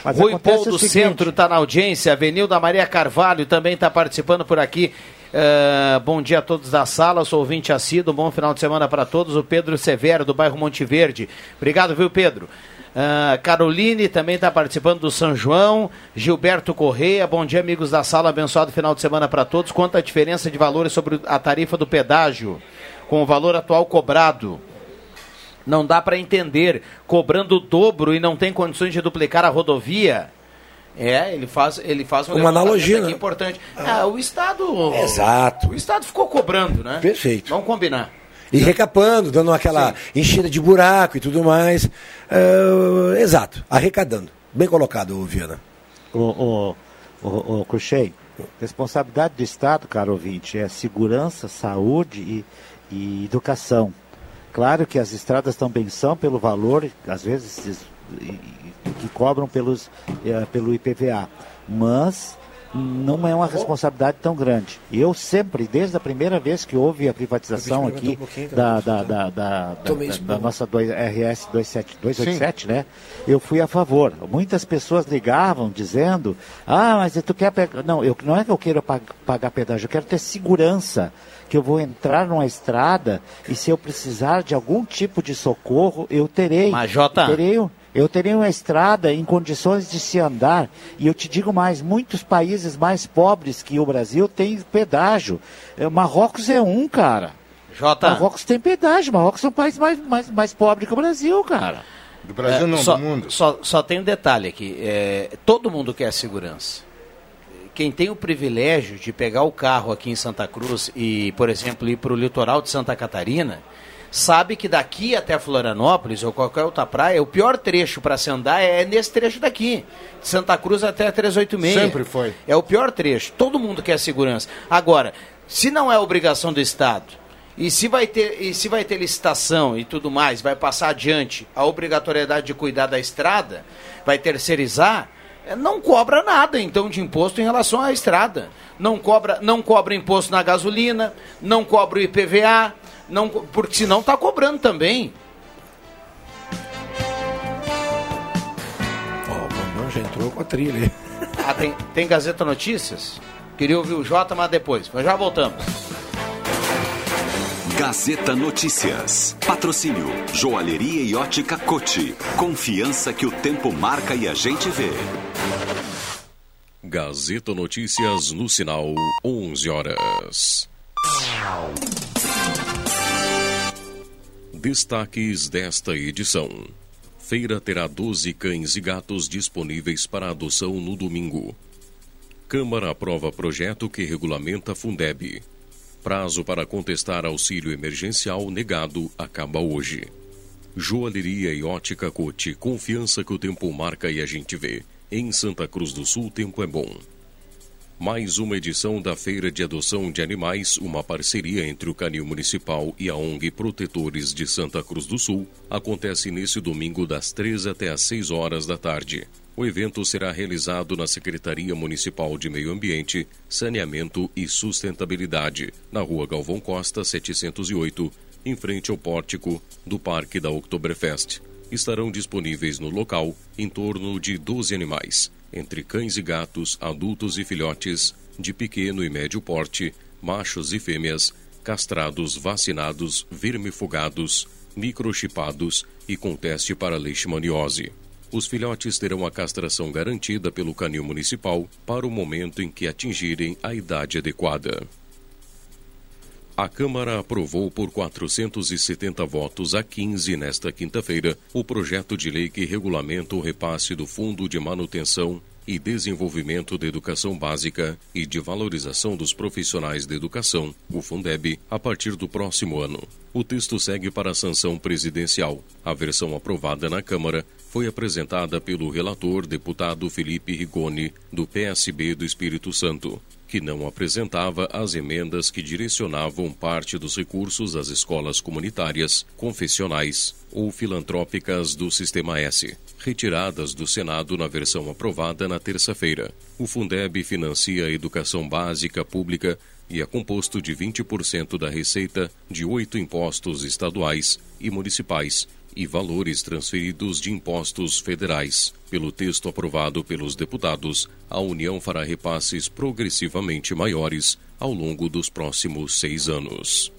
Speaker 7: Mas
Speaker 1: Rui Paul do
Speaker 7: seguinte-
Speaker 1: Centro está na audiência. Avenida Maria Carvalho também está participando por aqui. Eh, bom dia a todos da sala, sou ouvinte assíduo, bom final de semana para todos. O Pedro Severo, do bairro Monte Verde. Obrigado, viu, Pedro? Ah, Caroline também está participando do São João. Gilberto Correia, bom dia, amigos da sala. Abençoado final de semana para todos. Quanto à diferença de valores sobre a tarifa do pedágio com o valor atual cobrado? Não dá para entender. Cobrando o dobro e não tem condições de duplicar a rodovia. É, ele faz, ele faz um
Speaker 4: Uma
Speaker 1: levantamento
Speaker 4: analogia,
Speaker 1: aqui
Speaker 4: né?
Speaker 1: importante. Ah, o Estado.
Speaker 4: Exato.
Speaker 1: O Estado ficou cobrando, né?
Speaker 4: Perfeito.
Speaker 1: Vamos combinar.
Speaker 4: E recapando, dando aquela enchida de buraco e tudo mais. Ah, exato, arrecadando. Bem colocado, Viana.
Speaker 7: O, o Ô, ô Cruxei, responsabilidade do Estado, caro ouvinte, é segurança, saúde e, e educação. Claro que as estradas também são pelo valor, às vezes, que cobram pelos, eh, pelo IPVA. Mas não é uma responsabilidade tão grande. Eu sempre, desde a primeira vez que houve a privatização aqui um da, da, da, da, da, nossa 2, RS 287, né? Eu fui a favor. Muitas pessoas ligavam dizendo, ah, mas tu quer pegar. Não, eu, não é que eu quero pagar pedágio, eu quero ter segurança que eu vou entrar numa estrada e se eu precisar de algum tipo de socorro, eu terei.
Speaker 1: Mas, Jota,
Speaker 7: terei, eu teria uma estrada em condições de se andar. E eu te digo mais, muitos países mais pobres que o Brasil têm pedágio. É, Marrocos é um, cara.
Speaker 1: Jota.
Speaker 7: Marrocos tem pedágio. Marrocos é um país mais, mais, mais pobre que o Brasil, cara.
Speaker 3: Do Brasil
Speaker 1: É,
Speaker 3: não,
Speaker 1: só,
Speaker 3: do mundo.
Speaker 1: Só, só tem um detalhe aqui. É, todo mundo quer segurança. Quem tem o privilégio de pegar o carro aqui em Santa Cruz e, por exemplo, ir para o litoral de Santa Catarina, sabe que daqui até Florianópolis ou qualquer outra praia, o pior trecho para se andar é nesse trecho daqui. De Santa Cruz até a 386.
Speaker 3: Sempre foi.
Speaker 1: É o pior trecho. Todo mundo quer segurança. Agora, se não é obrigação do Estado, e se vai ter, e se vai ter licitação e tudo mais, vai passar adiante a obrigatoriedade de cuidar da estrada, vai terceirizar, eh, não cobra nada então de imposto em relação à estrada. Não cobra, não cobra imposto na gasolina, não cobra o IPVA, não, porque senão está cobrando também.
Speaker 4: Ó, o Bambam já entrou com a trilha aí.
Speaker 1: Ah, tem, tem Gazeta Notícias? Queria ouvir o Jota, mas depois. Mas já voltamos.
Speaker 16: Gazeta Notícias. Patrocínio Joalheria e Ótica Cote. Confiança que o tempo marca e a gente vê.
Speaker 17: Gazeta Notícias no sinal 11 horas. Destaques desta edição. Feira terá 12 cães e gatos disponíveis para adoção no domingo. Câmara aprova projeto que regulamenta Fundeb. Prazo para contestar auxílio emergencial negado acaba hoje. Joalheria e ótica Cote, confiança que o tempo marca e a gente vê. Em Santa Cruz do Sul, tempo é bom. Mais uma edição da Feira de Adoção de Animais, uma parceria entre o Canil Municipal e a ONG Protetores de Santa Cruz do Sul, acontece nesse domingo das 3 até às 6 horas da tarde. O evento será realizado na Secretaria Municipal de Meio Ambiente, Saneamento e Sustentabilidade, na Rua Galvão Costa, 708, em frente ao pórtico do Parque da Oktoberfest. Estarão disponíveis no local em torno de 12 animais, entre cães e gatos, adultos e filhotes, de pequeno e médio porte, machos e fêmeas, castrados, vacinados, vermifugados, microchipados e com teste para leishmaniose. Os filhotes terão a castração garantida pelo canil municipal para o momento em que atingirem a idade adequada. A Câmara aprovou por 470 votos a 15 nesta quinta-feira o projeto de lei que regulamenta o repasse do Fundo de Manutenção e Desenvolvimento da Educação Básica e de Valorização dos Profissionais da Educação, o Fundeb, a partir do próximo ano. O texto segue para a sanção presidencial. A versão aprovada na Câmara foi apresentada pelo relator deputado Felipe Rigoni, do PSB do Espírito Santo que não apresentava as emendas que direcionavam parte dos recursos às escolas comunitárias, confessionais ou filantrópicas do Sistema S, retiradas do Senado na versão aprovada na terça-feira. O Fundeb financia a educação básica pública e é composto de 20% da receita de oito impostos estaduais e municipais e valores transferidos de impostos federais. Pelo texto aprovado pelos deputados, a União fará repasses progressivamente maiores ao longo dos próximos seis anos.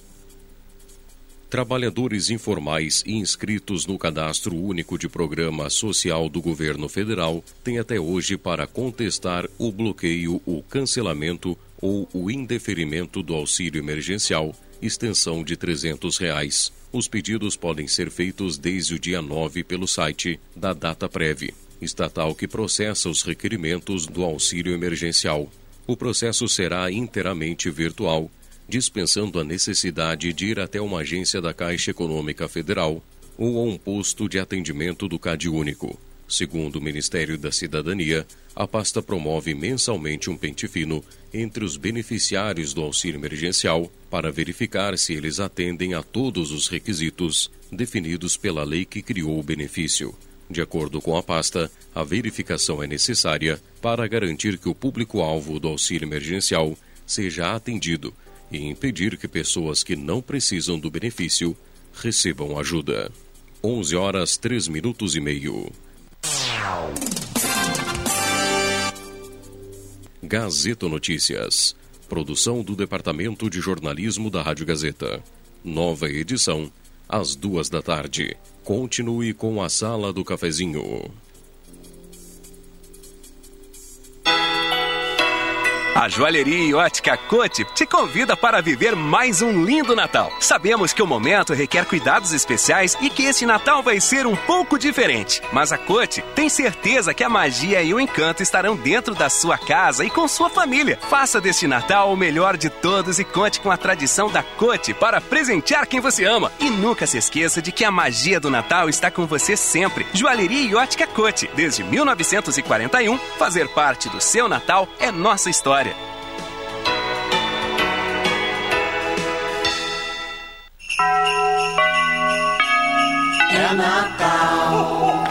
Speaker 17: Trabalhadores informais inscritos no Cadastro Único de Programa Social do Governo Federal têm até hoje para contestar o bloqueio, o cancelamento ou o indeferimento do auxílio emergencial, extensão de 300 reais. Os pedidos podem ser feitos desde o dia 9 pelo site da DataPrev, estatal que processa os requerimentos do auxílio emergencial. O processo será inteiramente virtual dispensando a necessidade de ir até uma agência da Caixa Econômica Federal ou a um posto de atendimento do CadÚnico. Segundo o Ministério da Cidadania, a pasta promove mensalmente um pente fino entre os beneficiários do auxílio emergencial para verificar se eles atendem a todos os requisitos definidos pela lei que criou o benefício. De acordo com a pasta, a verificação é necessária para garantir que o público-alvo do auxílio emergencial seja atendido e impedir que pessoas que não precisam do benefício recebam ajuda. 11 horas 3 minutos e meio. Gazeta Notícias. Produção do Departamento de Jornalismo da Rádio Gazeta. Nova edição, às duas da tarde. Continue com a Sala do Cafezinho.
Speaker 10: A Joalheria e Ótica Cote te convida para viver mais um lindo Natal. Sabemos que o momento requer cuidados especiais e que esse Natal vai ser um pouco diferente. Mas a Cote tem certeza que a magia e o encanto estarão dentro da sua casa e com sua família. Faça deste Natal o melhor de todos e conte com a tradição da Cote para presentear quem você ama. E nunca se esqueça de que a magia do Natal está com você sempre. Joalheria e Ótica Cote. Desde 1941, fazer parte do seu Natal é nossa história.
Speaker 18: É Natal,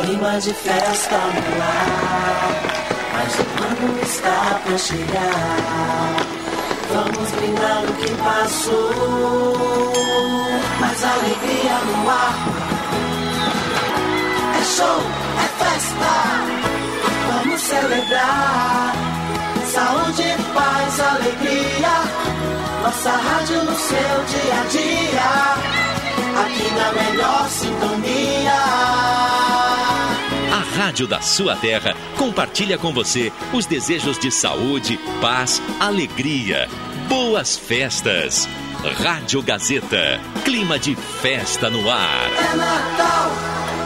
Speaker 18: clima de festa no ar, mas o ano está pra chegar. Vamos brindar o que passou, mais alegria no ar. É show, é festa, vamos celebrar. Saúde, paz, alegria, nossa rádio no seu dia a dia aqui na melhor sintonia.
Speaker 15: A Rádio da sua terra compartilha com você os desejos de saúde, paz, alegria. Boas festas. Rádio Gazeta. Clima de festa no ar.
Speaker 18: É Natal.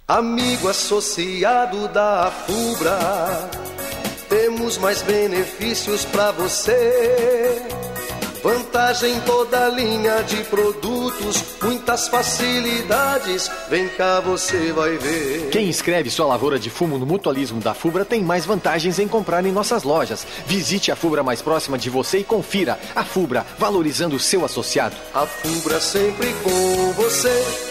Speaker 19: Amigo associado da FUBRA, temos mais benefícios para você. Vantagem em toda linha de produtos, muitas facilidades. Vem cá, você vai ver.
Speaker 20: Quem inscreve sua lavoura de fumo no mutualismo da FUBRA tem mais vantagens em comprar em nossas lojas. Visite a FUBRA mais próxima de você e confira. A FUBRA, valorizando o seu associado.
Speaker 19: A FUBRA sempre com você.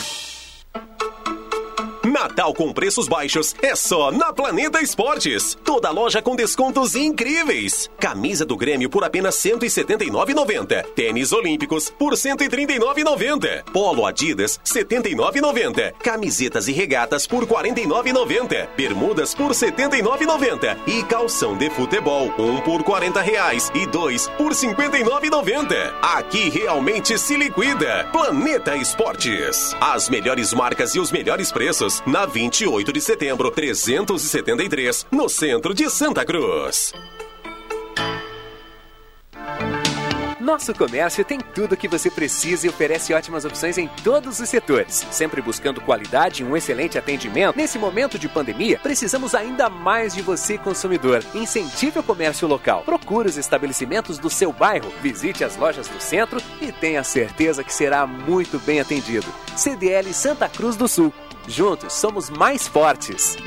Speaker 9: Natal com preços baixos é só na Planeta Esportes. Toda loja com descontos incríveis. Camisa do Grêmio por apenas R$ 179,90. Tênis Olímpicos por R$ 139,90. Polo Adidas R$ 79,90. Camisetas e regatas por R$ 49,90. Bermudas por R$ 79,90. E calção de futebol, um por 40 reais e dois por R$ 59,90. Aqui realmente se liquida. Planeta Esportes. As melhores marcas e os melhores preços na 28 de setembro, 373, no centro de Santa Cruz.
Speaker 21: Nosso comércio tem tudo o que você precisa e oferece ótimas opções em todos os setores. Sempre buscando qualidade e um excelente atendimento, nesse momento de pandemia, precisamos ainda mais de você, consumidor. Incentive o comércio local. Procure os estabelecimentos do seu bairro, visite as lojas do centro e tenha certeza que será muito bem atendido. CDL Santa Cruz do Sul. Juntos somos mais fortes.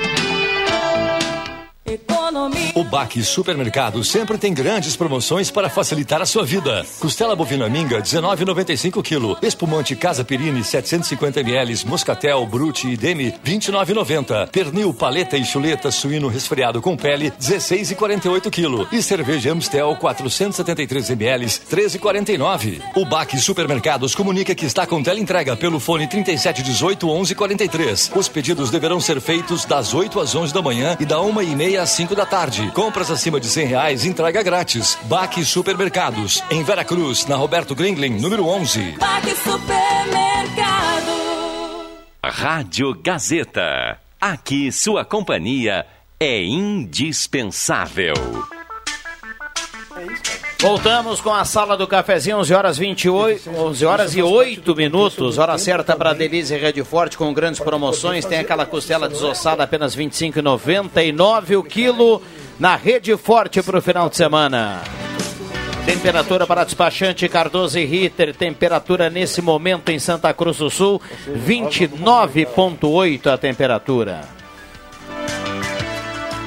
Speaker 22: O Baque Supermercado sempre tem grandes promoções para facilitar a sua vida. Costela bovina minga 19,95 kg. Espumante Casa Perini 750 ml. Moscatel, Brute e Demi 29,90. Pernil, paleta e chuleta suíno resfriado com pele 16,48 kg. E cerveja Amstel 473 ml 13,49. O Baque Supermercados comunica que está com tela entrega pelo fone 3718 1143. Os pedidos deverão ser feitos das 8 às 11 da manhã e da 1 e meia às 5 da tarde. Compras acima de 100 reais, entrega grátis. Baque Supermercados, em Veracruz, na Roberto Gringling, número 11.
Speaker 23: Baque Supermercado.
Speaker 15: Rádio Gazeta. Aqui sua companhia é indispensável.
Speaker 1: Voltamos com a sala do cafezinho, 11 horas 28, 11 horas e 8 minutos, hora certa para Delize Rede Forte com grandes promoções. Tem aquela costela desossada apenas R$ 25,99 o quilo na Rede Forte para o final de semana. Temperatura para despachante Cardoso e Ritter, temperatura nesse momento em Santa Cruz do Sul, 29,8 a temperatura.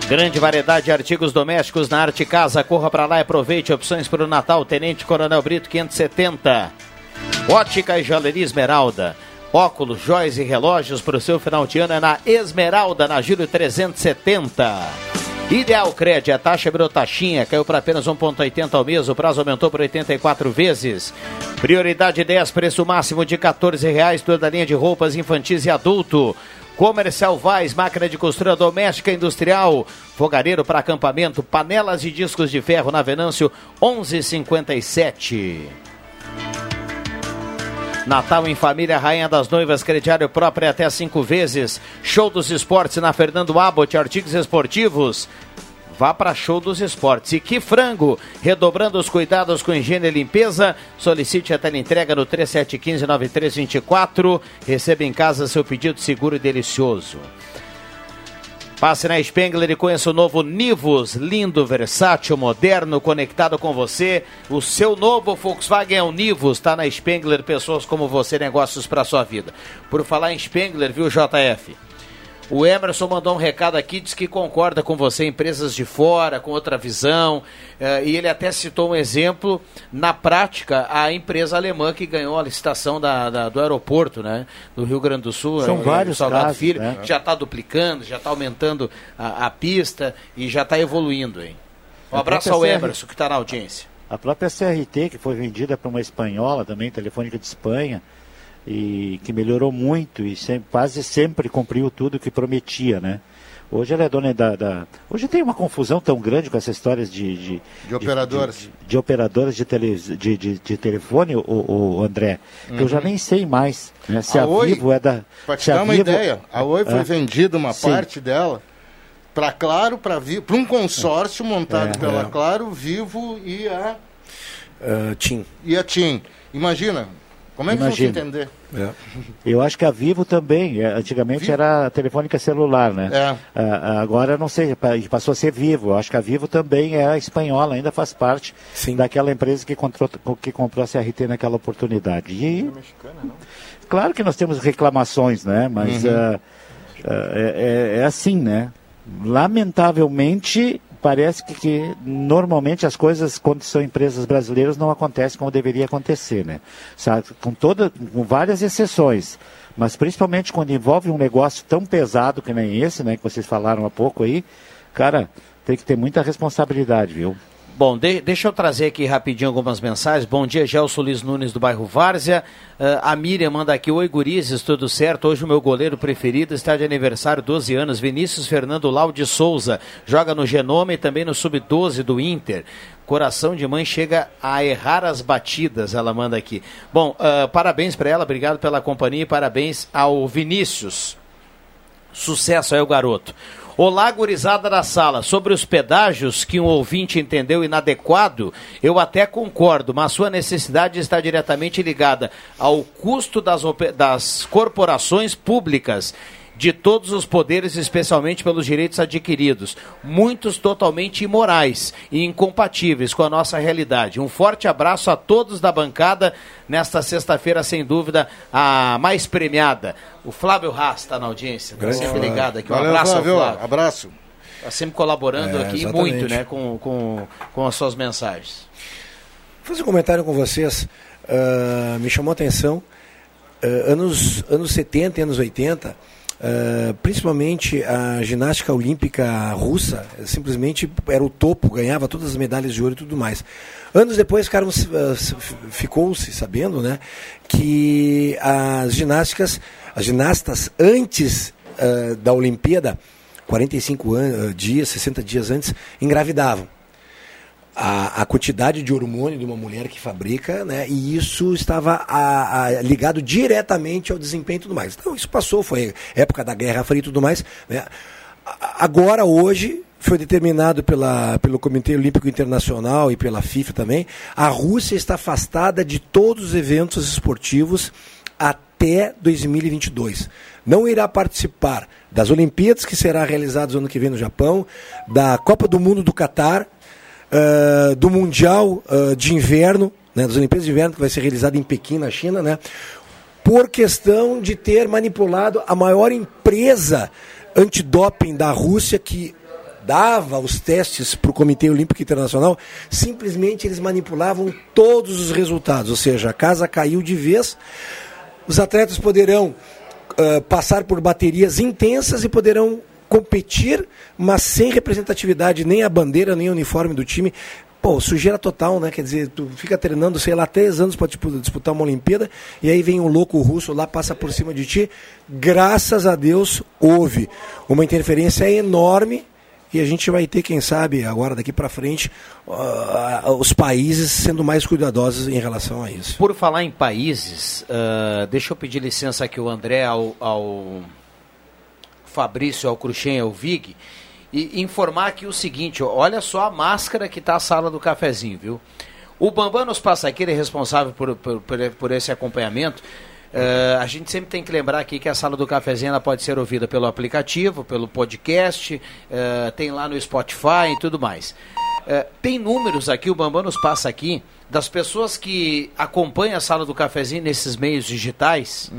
Speaker 1: Grande variedade de artigos domésticos na Arte Casa. Corra para lá e aproveite opções para o Natal. Tenente Coronel Brito 570. Ótica e Joalheria Esmeralda. Óculos, joias e relógios para o seu final de ano é na Esmeralda, na Júlio 370. Ideal Cred, a taxa virou taxinha, caiu para apenas 1,80 ao mês, o prazo aumentou por 84 vezes. Prioridade 10, preço máximo de 14 reais, toda a linha de roupas infantis e adulto. Comercial Vaz, máquina de costura doméstica e industrial, fogareiro para acampamento, panelas e discos de ferro na Venâncio 1157. Natal em Família, Rainha das Noivas, crediário próprio até cinco vezes. Show dos Esportes na Fernando Abbott, artigos esportivos. Vá para Show dos Esportes. E que frango! Redobrando os cuidados com higiene e limpeza. Solicite a entrega no 3715-9324. Receba em casa seu pedido seguro e delicioso. Passe na Spengler e conheça o novo Nivus, lindo, versátil, moderno, conectado com você. O seu novo Volkswagen é o Nivus, está na Spengler, pessoas como você, negócios para sua vida. Por falar em Spengler, viu, JF? O Emerson mandou um recado aqui, diz que concorda com você, empresas de fora, com outra visão, eh, e ele até citou um exemplo, na prática, a empresa alemã que ganhou a licitação da, da- do aeroporto, né, do Rio Grande do Sul,
Speaker 24: São
Speaker 1: eh,
Speaker 24: vários
Speaker 1: Salgado
Speaker 24: casos,
Speaker 1: Filho,
Speaker 24: né?
Speaker 1: já está duplicando, já está aumentando a, a pista e já está evoluindo, hein. Um
Speaker 7: A
Speaker 1: abraço ao Emerson, que está na audiência.
Speaker 7: A própria CRT, que foi vendida para uma espanhola também, telefônica de Espanha, e que melhorou muito e sempre, quase sempre cumpriu tudo que prometia, né? Hoje ela é dona da, da- Hoje tem uma confusão tão grande com essas histórias de... De,
Speaker 3: De operadoras.
Speaker 7: De, de operadoras de, tele, de, de, de telefone, o, o André, que eu já
Speaker 3: Uhum.
Speaker 7: nem sei mais. Né? Se a,
Speaker 3: A Oi,
Speaker 7: Vivo é da...
Speaker 3: Para te dar uma
Speaker 7: Vivo-
Speaker 3: ideia, a Oi foi
Speaker 7: É.
Speaker 3: vendida uma
Speaker 7: Sim.
Speaker 3: parte dela para Claro, para um consórcio montado
Speaker 4: É,
Speaker 3: pela
Speaker 4: é.
Speaker 3: Claro, Vivo e a
Speaker 4: Ah, Tim.
Speaker 3: e a TIM. Imagina, como é que
Speaker 7: Imagina.
Speaker 3: vão se entender?
Speaker 7: Eu acho que a Vivo também, é, antigamente era a telefônica celular, né?
Speaker 3: É.
Speaker 7: Ah, ah, agora não sei, pa- passou a ser Vivo. Eu acho que a Vivo também é espanhola, ainda faz parte daquela empresa que comprou, que comprou a CRT naquela oportunidade. E claro que nós temos reclamações, né? Mas
Speaker 3: Uhum.
Speaker 7: ah, ah, é, é- é assim, né? Lamentavelmente parece que, que normalmente as coisas quando são empresas brasileiras não acontecem como deveria acontecer, né? Sabe? Com toda, com várias exceções, mas principalmente quando envolve um negócio tão pesado que nem esse, né? Que vocês falaram há pouco aí, cara, tem que ter muita responsabilidade, viu?
Speaker 1: Bom, de- deixa eu trazer aqui rapidinho algumas mensagens. Bom dia, Gelson Luiz Nunes do bairro Várzea. Ah, a Miriam manda aqui, oi gurizes, tudo certo? Hoje o meu goleiro preferido está de aniversário, 12 anos, Vinícius Fernando Lau de Souza. Joga no Genoma e também no Sub-12 do Inter. Coração de mãe chega a errar as batidas, ela manda aqui. Bom, ah, parabéns para ela, obrigado pela companhia e parabéns ao Vinícius. Sucesso aí o garoto. Olá, gurizada da sala. Sobre os pedágios que um ouvinte entendeu inadequado, eu até concordo, mas sua necessidade está diretamente ligada ao custo das, das corporações públicas de todos os poderes, especialmente pelos direitos adquiridos, muitos totalmente imorais e incompatíveis com a nossa realidade. Um forte abraço a todos da bancada nesta sexta-feira, sem dúvida, a mais premiada. O Flávio Haas está na audiência, tá sempre ligado aqui. Um
Speaker 3: Valeu,
Speaker 1: abraço
Speaker 3: Flávio.
Speaker 1: Flávio.
Speaker 3: Abraço.
Speaker 1: Está sempre colaborando
Speaker 4: É,
Speaker 1: aqui
Speaker 4: exatamente.
Speaker 1: muito, né, com, com, com as suas mensagens.
Speaker 4: Vou fazer um comentário com vocês. Ah, me chamou a atenção. ah, anos, anos 70 e anos 80, ah, principalmente a ginástica olímpica russa, simplesmente era o topo, ganhava todas as medalhas de ouro e tudo mais. Anos depois s- ficou-se sabendo né, que as ginásticas, as ginastas antes ah, da Olimpíada, 45 an- ah, dias, 60 dias antes, engravidavam a, a quantidade de hormônio de uma mulher que fabrica, né? E isso estava a- a- ligado diretamente ao desempenho e tudo mais. Então isso passou, foi época da Guerra Fria e tudo mais. Né? Agora, hoje, foi determinado pela, pelo Comitê Olímpico Internacional e pela FIFA também, a Rússia está afastada de todos os eventos esportivos até 2022. Não irá participar das Olimpíadas, que será realizadas ano que vem no Japão, da Copa do Mundo do Catar, ah, do Mundial ah, de Inverno, né, das Olimpíadas de Inverno, que vai ser realizada em Pequim, na China, né, por questão de ter manipulado a maior empresa antidoping da Rússia, que dava os testes para o Comitê Olímpico Internacional, simplesmente eles manipulavam todos os resultados, ou seja, a casa caiu de vez, os atletas poderão ah, passar por baterias intensas e poderão competir, mas sem representatividade, nem a bandeira, nem o uniforme do time. Pô, sujeira total, né? Quer dizer, tu fica treinando, sei lá, três anos para disputar uma Olimpíada, e aí vem um louco russo lá, passa por cima de ti. Graças a Deus, houve uma interferência enorme e a gente vai ter, quem sabe, agora daqui para frente, ah, os países sendo mais cuidadosos em relação a isso.
Speaker 1: Por falar em países, ah, deixa eu pedir licença aqui ao André, ao, ao Fabrício, Cruxem, ao Vig, e informar aqui o seguinte, olha só a máscara que está a sala do cafezinho, viu? O Bambam nos passa aqui, ele é responsável por, por, por- esse acompanhamento. Ah, a gente sempre tem que lembrar aqui que a sala do cafezinho ela pode ser ouvida pelo aplicativo, pelo podcast, ah, tem lá no Spotify e tudo mais. É, tem números aqui, o Bambam nos passa aqui, das pessoas que acompanham a sala do cafezinho nesses meios digitais.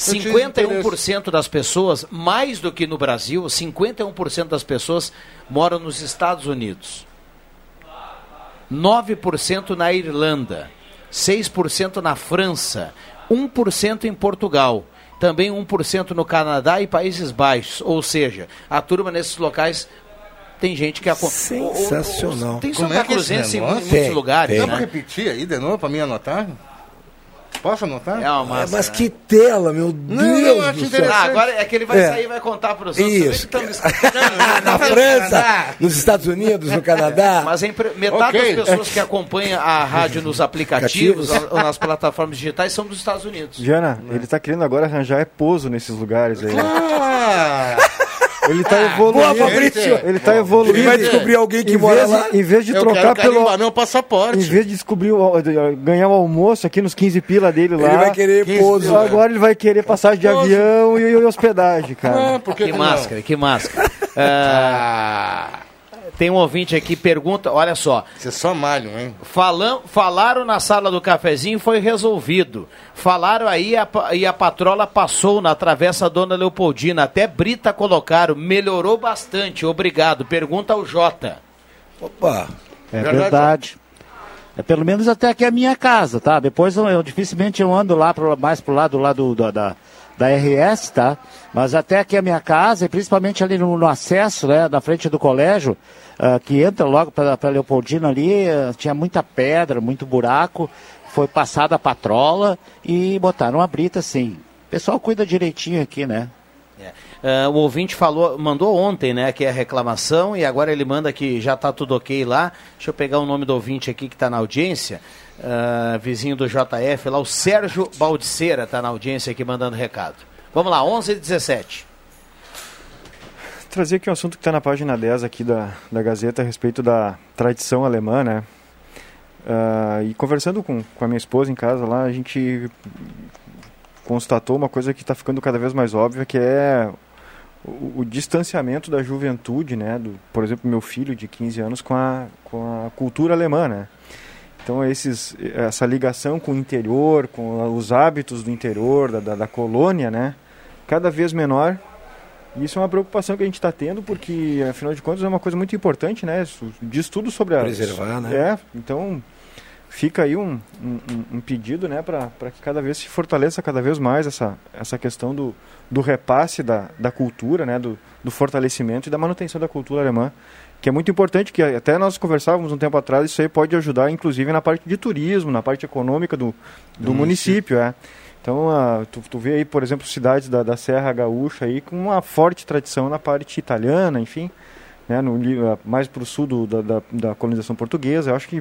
Speaker 1: 51% das pessoas, mais do que no Brasil, 51% das pessoas moram nos Estados Unidos. 9% na Irlanda, 6% na França, 1% em Portugal, também 1% no Canadá e Países Baixos. Ou seja, a turma nesses locais tem gente que acompanha.
Speaker 4: Sensacional.
Speaker 1: Tem
Speaker 3: Como
Speaker 1: Santa
Speaker 3: é que é
Speaker 1: Cruzense em
Speaker 3: negócio?
Speaker 1: muitos lugares,
Speaker 3: Dá
Speaker 1: né?
Speaker 3: repetir aí de novo pra mim anotar? Posso anotar?
Speaker 1: É uma massa,
Speaker 4: Mas
Speaker 1: né?
Speaker 4: que tela, meu
Speaker 3: Não,
Speaker 4: Deus
Speaker 3: eu acho
Speaker 4: do céu.
Speaker 1: Ah, agora é que ele vai
Speaker 4: É.
Speaker 1: sair e vai contar para os outros.
Speaker 4: Isso.
Speaker 1: que estamos escutando,
Speaker 4: Na França, nos Estados Unidos, no Canadá.
Speaker 1: Mas a impre- metade
Speaker 3: Ok.
Speaker 1: das pessoas que acompanham a rádio nos aplicativos ou nas plataformas digitais são dos Estados Unidos.
Speaker 5: Diana, ele tá querendo agora arranjar é pouso nesses lugares aí. né?
Speaker 3: Ah,
Speaker 5: Ele tá
Speaker 4: Boa,
Speaker 5: evoluindo.
Speaker 4: Fabrício.
Speaker 5: Ele tá evoluindo.
Speaker 4: Ele vai descobrir alguém que
Speaker 5: em
Speaker 4: mora
Speaker 5: vez,
Speaker 4: lá.
Speaker 5: Em vez de
Speaker 3: eu
Speaker 5: trocar
Speaker 3: quero
Speaker 5: pelo.
Speaker 3: meu passaporte.
Speaker 5: Em vez de descobrir ganhar o almoço aqui nos 15 pila dele lá.
Speaker 4: Ele vai querer
Speaker 3: 15
Speaker 4: pouso.
Speaker 5: Agora ele vai querer passagem de
Speaker 3: Pouso.
Speaker 5: avião e, e hospedagem, cara.
Speaker 3: Ah, que,
Speaker 1: Que máscara, que máscara. Ah, tem um ouvinte aqui que pergunta, olha só,
Speaker 3: Vocês só malham, hein?
Speaker 1: falam, falaram na sala do cafezinho foi resolvido. Falaram aí a e a patrola passou na travessa Dona Leopoldina. Até Brita colocaram, melhorou bastante. Obrigado. Pergunta ao Jota.
Speaker 4: Opa.
Speaker 7: É
Speaker 3: Verdade.
Speaker 7: verdade. É pelo menos até aqui a minha casa, tá? Depois eu, eu- dificilmente eu ando lá pro, mais pro lado lá do, da, da, da RS, tá? Mas até aqui a minha casa, e principalmente ali no, no acesso, né, na frente do colégio, ah, que entra logo para Leopoldina ali, ah, tinha muita pedra, muito buraco. Foi passada a patrola e botaram a brita assim. O pessoal cuida direitinho aqui, né?
Speaker 1: Ah, o ouvinte falou, mandou ontem, né, que é a reclamação e agora ele manda que já está tudo ok lá. Deixa eu pegar o nome do ouvinte aqui que está na audiência, Ah, vizinho do JF lá, o Sérgio Baldiceira está na audiência aqui mandando recado. Vamos lá, 11 e 17.
Speaker 5: Trazer aqui um assunto que está na página 10 aqui da, da Gazeta a respeito da tradição alemã, né? Ah, e conversando com, com a minha esposa em casa lá, a gente constatou uma coisa que está ficando cada vez mais óbvia, que é o, o distanciamento da juventude, né? Do, por exemplo, meu filho de 15 anos com a, com a cultura alemã, né? Então esses, essa ligação com o interior, com os hábitos do interior, da, da, da colônia, né? Cada vez menor E isso é uma preocupação que a gente está tendo, porque, afinal de contas, é uma coisa muito importante, né? Isso diz tudo sobre a...
Speaker 4: Preservar, né?
Speaker 5: É, então fica aí um, um, um pedido, né, para que cada vez se fortaleça cada vez mais essa, essa questão do, do repasse da, da cultura, né, do, do fortalecimento e da manutenção da cultura alemã, que é muito importante, que até nós conversávamos um tempo atrás, isso aí pode ajudar, inclusive, na parte de turismo, na parte econômica do, do,
Speaker 3: Do
Speaker 5: município, é. Então, ah, tu, tu vê aí, por exemplo, cidades da, da Serra Gaúcha aí com uma forte tradição na parte italiana, enfim, né, no, ah, mais para o sul do, da, da, da colonização portuguesa. Eu acho que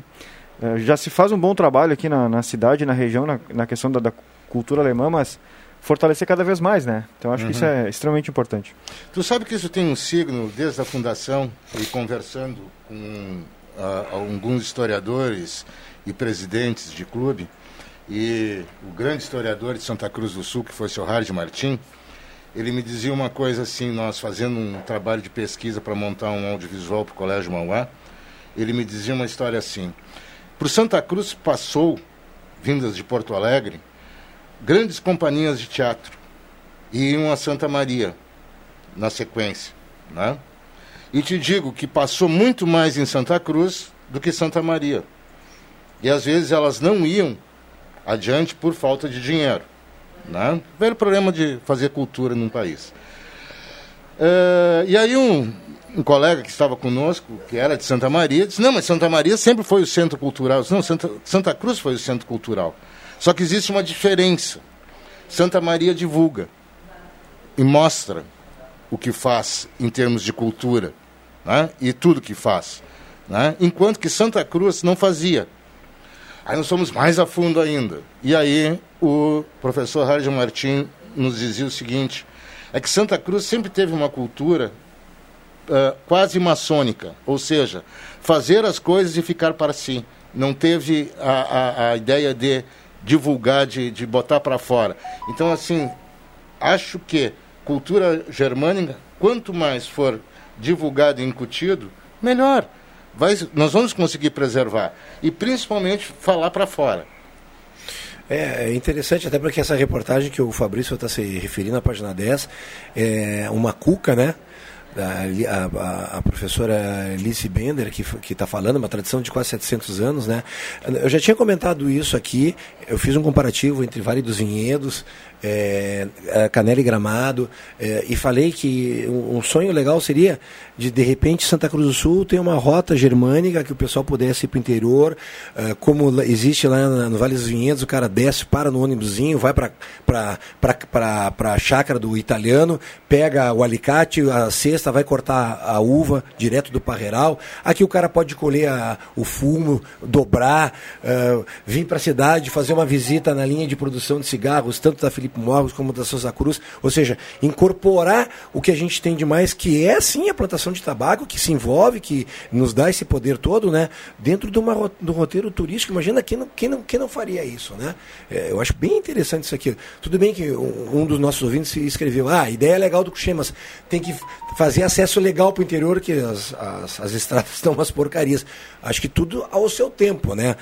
Speaker 5: eh, já se faz um bom trabalho aqui na, na cidade, na região, na, na questão da, da cultura alemã, mas fortalecer cada vez mais, né? Então, acho que isso
Speaker 3: Uhum.
Speaker 5: é extremamente importante.
Speaker 3: Tu sabe que isso tem um signo desde a fundação e conversando com ah, alguns historiadores e presidentes de clube e o grande historiador de Santa Cruz do Sul, que foi o seu Hard Martim, ele me dizia uma coisa assim, nós fazendo um trabalho de pesquisa para montar um audiovisual para o Colégio Mauá, ele me dizia uma história assim, por Santa Cruz passou, vindas de Porto Alegre, grandes companhias de teatro e iam a Santa Maria na sequência, né? E te digo que passou muito mais em Santa Cruz do que Santa Maria. E às vezes elas não iam adiante por falta de dinheiro, né? Velho problema de fazer cultura num país. Eh, e aí um, um colega que estava conosco, que era de Santa Maria, disse, não, mas Santa Maria sempre foi o centro cultural. Disse, não, Santa, Santa Cruz foi o centro cultural. Só que existe uma diferença. Santa Maria divulga e mostra o que faz em termos de cultura né? e tudo que faz. Né? Enquanto que Santa Cruz não fazia. Aí nós fomos mais a fundo ainda. E aí o professor Hardy Martin nos dizia o seguinte, é que Santa Cruz sempre teve uma cultura ah, quase maçônica, ou seja, fazer as coisas e ficar para si. Não teve a, a, a ideia de divulgar, de, de botar para fora. Então, assim, acho que cultura germânica, quanto mais for divulgado e incutido, melhor. Vai, nós vamos conseguir preservar. E principalmente falar para fora.
Speaker 4: É interessante, até porque essa reportagem que o Fabrício está se referindo na página 10 é uma cuca, né? A, a, a professora Alice Bender, que está falando, uma tradição de quase 700 anos, né? Eu já tinha comentado isso aqui, eu fiz um comparativo entre Vale dos Vinhedos, é, Canela e Gramado, é, e falei que um, sonho legal seria de, de repente, Santa Cruz do Sul ter uma rota germânica que o pessoal pudesse ir para o interior, é, como existe lá no Vale dos Vinhedos, o cara desce, para no ônibusinho, vai para a chácara do italiano, pega o alicate, a cesta, vai cortar a uva direto do parreiral. Aqui o cara pode colher a- o fumo, dobrar, é, vir para a cidade, fazer uma visita na linha de produção de cigarros, tanto da Felipe Morros como da Souza Cruz, ou seja, incorporar o que a gente tem de mais, que é sim a plantação de tabaco, que se envolve, que nos dá esse poder todo, né, dentro de uma, ro- do roteiro turístico. Imagina quem não, quem não, quem não faria isso, né? É, eu acho bem interessante isso aqui. Tudo bem que um, um dos nossos ouvintes escreveu, ah, a ideia é legal do Cuxê, mas tem que fazer acesso legal para o interior, que as, as, as estradas estão umas porcarias. Acho que tudo ao seu tempo, né?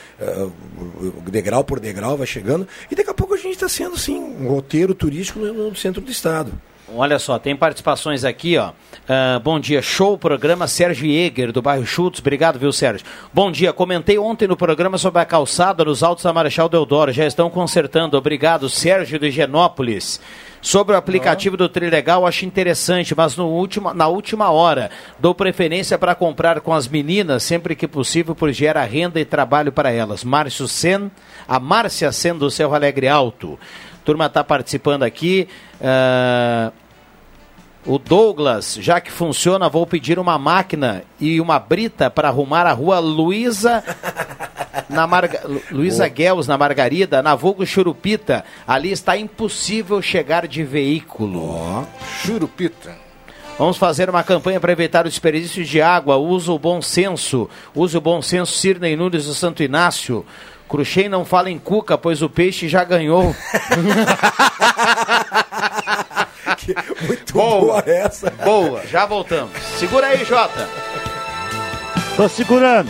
Speaker 4: O degrau por degrau vai chegando, e daqui a pouco a gente está sendo, sim, um roteiro turístico no, no centro do estado.
Speaker 1: Olha só, tem participações aqui, ó. Ah, bom dia, show programa Sérgio Jäger, do bairro Chutes. Obrigado, viu, Sérgio? Bom dia, comentei ontem no programa sobre a calçada nos altos da Marechal Deodoro. Já estão consertando. Obrigado, Sérgio de Genópolis. Sobre o aplicativo do Trilegal, acho interessante, mas no último, na última hora. Dou preferência para comprar com as meninas sempre que possível, pois gera renda e trabalho para elas. Márcio Sen, a Márcia Sen do Cerro Alegre Alto. Turma está participando aqui. ah, o Douglas, já que funciona, vou pedir uma máquina e uma brita para arrumar a rua Luísa na Marga... Lu- Luísa. Guels, na Margarida, na Vulgo Churupita. Ali está impossível chegar de veículo.
Speaker 3: Churupita.
Speaker 1: Vamos fazer uma campanha para evitar o desperdício de água. Use o bom senso. Use o bom senso Cirnei Nunes do Santo Inácio. Cruxem não fala em cuca, pois o peixe já ganhou.
Speaker 4: Muito
Speaker 1: boa,
Speaker 4: essa.
Speaker 1: Boa. Já voltamos. Segura aí, Jota.
Speaker 7: Tô segurando.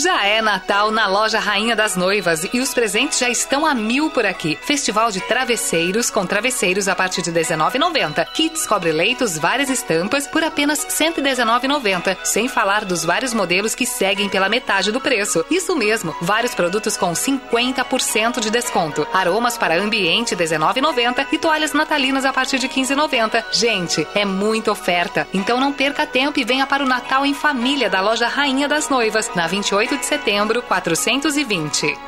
Speaker 25: Já é Natal na loja Rainha das Noivas e os presentes já estão a mil por aqui. Festival de travesseiros com travesseiros a partir de R$19,90. Kits cobre-leitos, várias estampas por apenas R$119,90. Sem falar dos vários modelos que seguem pela metade do preço. Isso mesmo, vários produtos com 50% de desconto. Aromas para ambiente R$19,90 e toalhas natalinas a partir de R$15,90. Gente, é muita oferta. Então não perca tempo e venha para o Natal em família da loja Rainha das Noivas, na 28 de setembro, 420.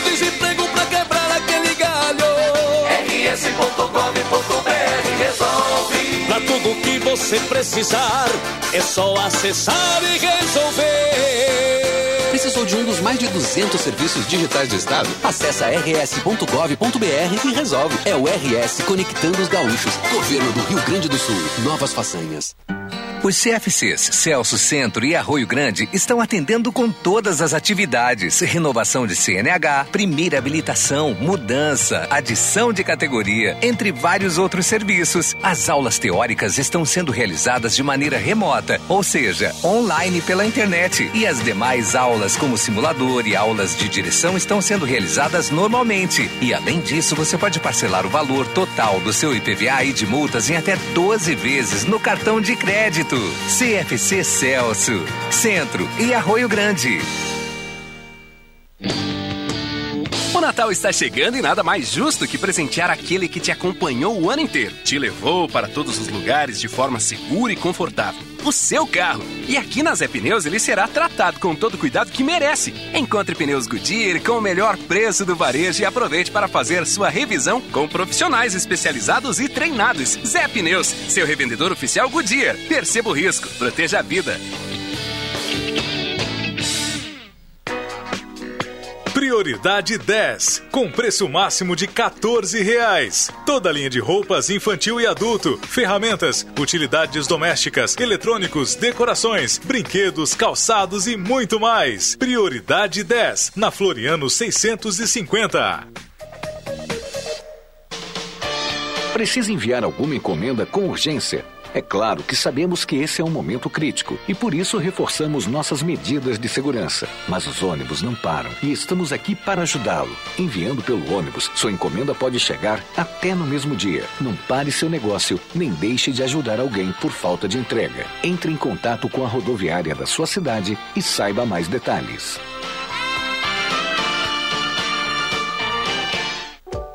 Speaker 26: tudo que você precisar, é só acessar e resolver.
Speaker 20: Precisou de um dos mais de 200 serviços digitais do Estado? Acesse rs.gov.br e resolve. É o RS Conectando os Gaúchos. Governo do Rio Grande do Sul. Novas façanhas.
Speaker 27: Os CFCs Celso Centro e Arroio Grande estão atendendo com todas as atividades: renovação de CNH, primeira habilitação, mudança, adição de categoria, entre vários outros serviços. As aulas teóricas estão sendo realizadas de maneira remota, ou seja, online pela internet, e as demais aulas, como simulador e aulas de direção, estão sendo realizadas normalmente. E além disso, você pode parcelar o valor total do seu IPVA e de multas em até 12 vezes no cartão de crédito. CFC Celso, Centro e Arroio Grande.
Speaker 28: O Natal está chegando e nada mais justo que presentear aquele que te acompanhou o ano inteiro, te levou para todos os lugares de forma segura e confortável. O seu carro. E aqui na Zé Pneus ele será tratado com todo o cuidado que merece. Encontre pneus Goodyear com o melhor preço do varejo e aproveite para fazer sua revisão com profissionais especializados e treinados. Zé Pneus, seu revendedor oficial Goodyear. Perceba o risco, proteja a vida.
Speaker 29: Prioridade 10, com preço máximo de 14 reais. Toda linha de roupas infantil e adulto, ferramentas, utilidades domésticas, eletrônicos, decorações, brinquedos, calçados e muito mais. Prioridade 10, na Floriano 650.
Speaker 30: Precisa enviar alguma encomenda com urgência? É claro que sabemos que esse é um momento crítico e por isso reforçamos nossas medidas de segurança. Mas os ônibus não param e estamos aqui para ajudá-lo. Enviando pelo ônibus, sua encomenda pode chegar até no mesmo dia. Não pare seu negócio, nem deixe de ajudar alguém por falta de entrega. Entre em contato com a rodoviária da sua cidade e saiba mais detalhes.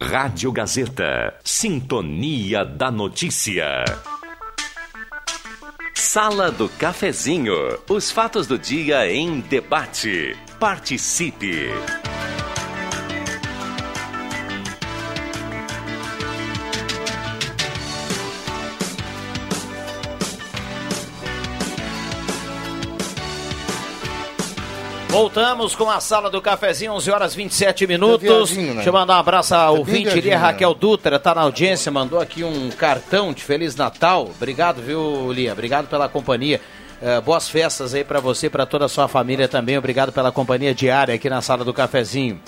Speaker 15: Rádio Gazeta. Sintonia da Notícia. Sala do Cafezinho. Os fatos do dia em debate. Participe!
Speaker 1: Voltamos com a sala do cafezinho, 11 horas 27 minutos.
Speaker 3: viadinho, né?
Speaker 1: Deixa eu mandar um abraço ao
Speaker 3: bem
Speaker 1: ouvinte ali, a
Speaker 3: viadinho, né?
Speaker 1: Raquel Dutra, tá na audiência, mandou aqui um cartão de Feliz Natal. Obrigado, viu, Lia? Obrigado pela companhia. Eh, boas festas aí pra você e pra toda a sua família também. Obrigado pela companhia diária aqui na sala do cafezinho.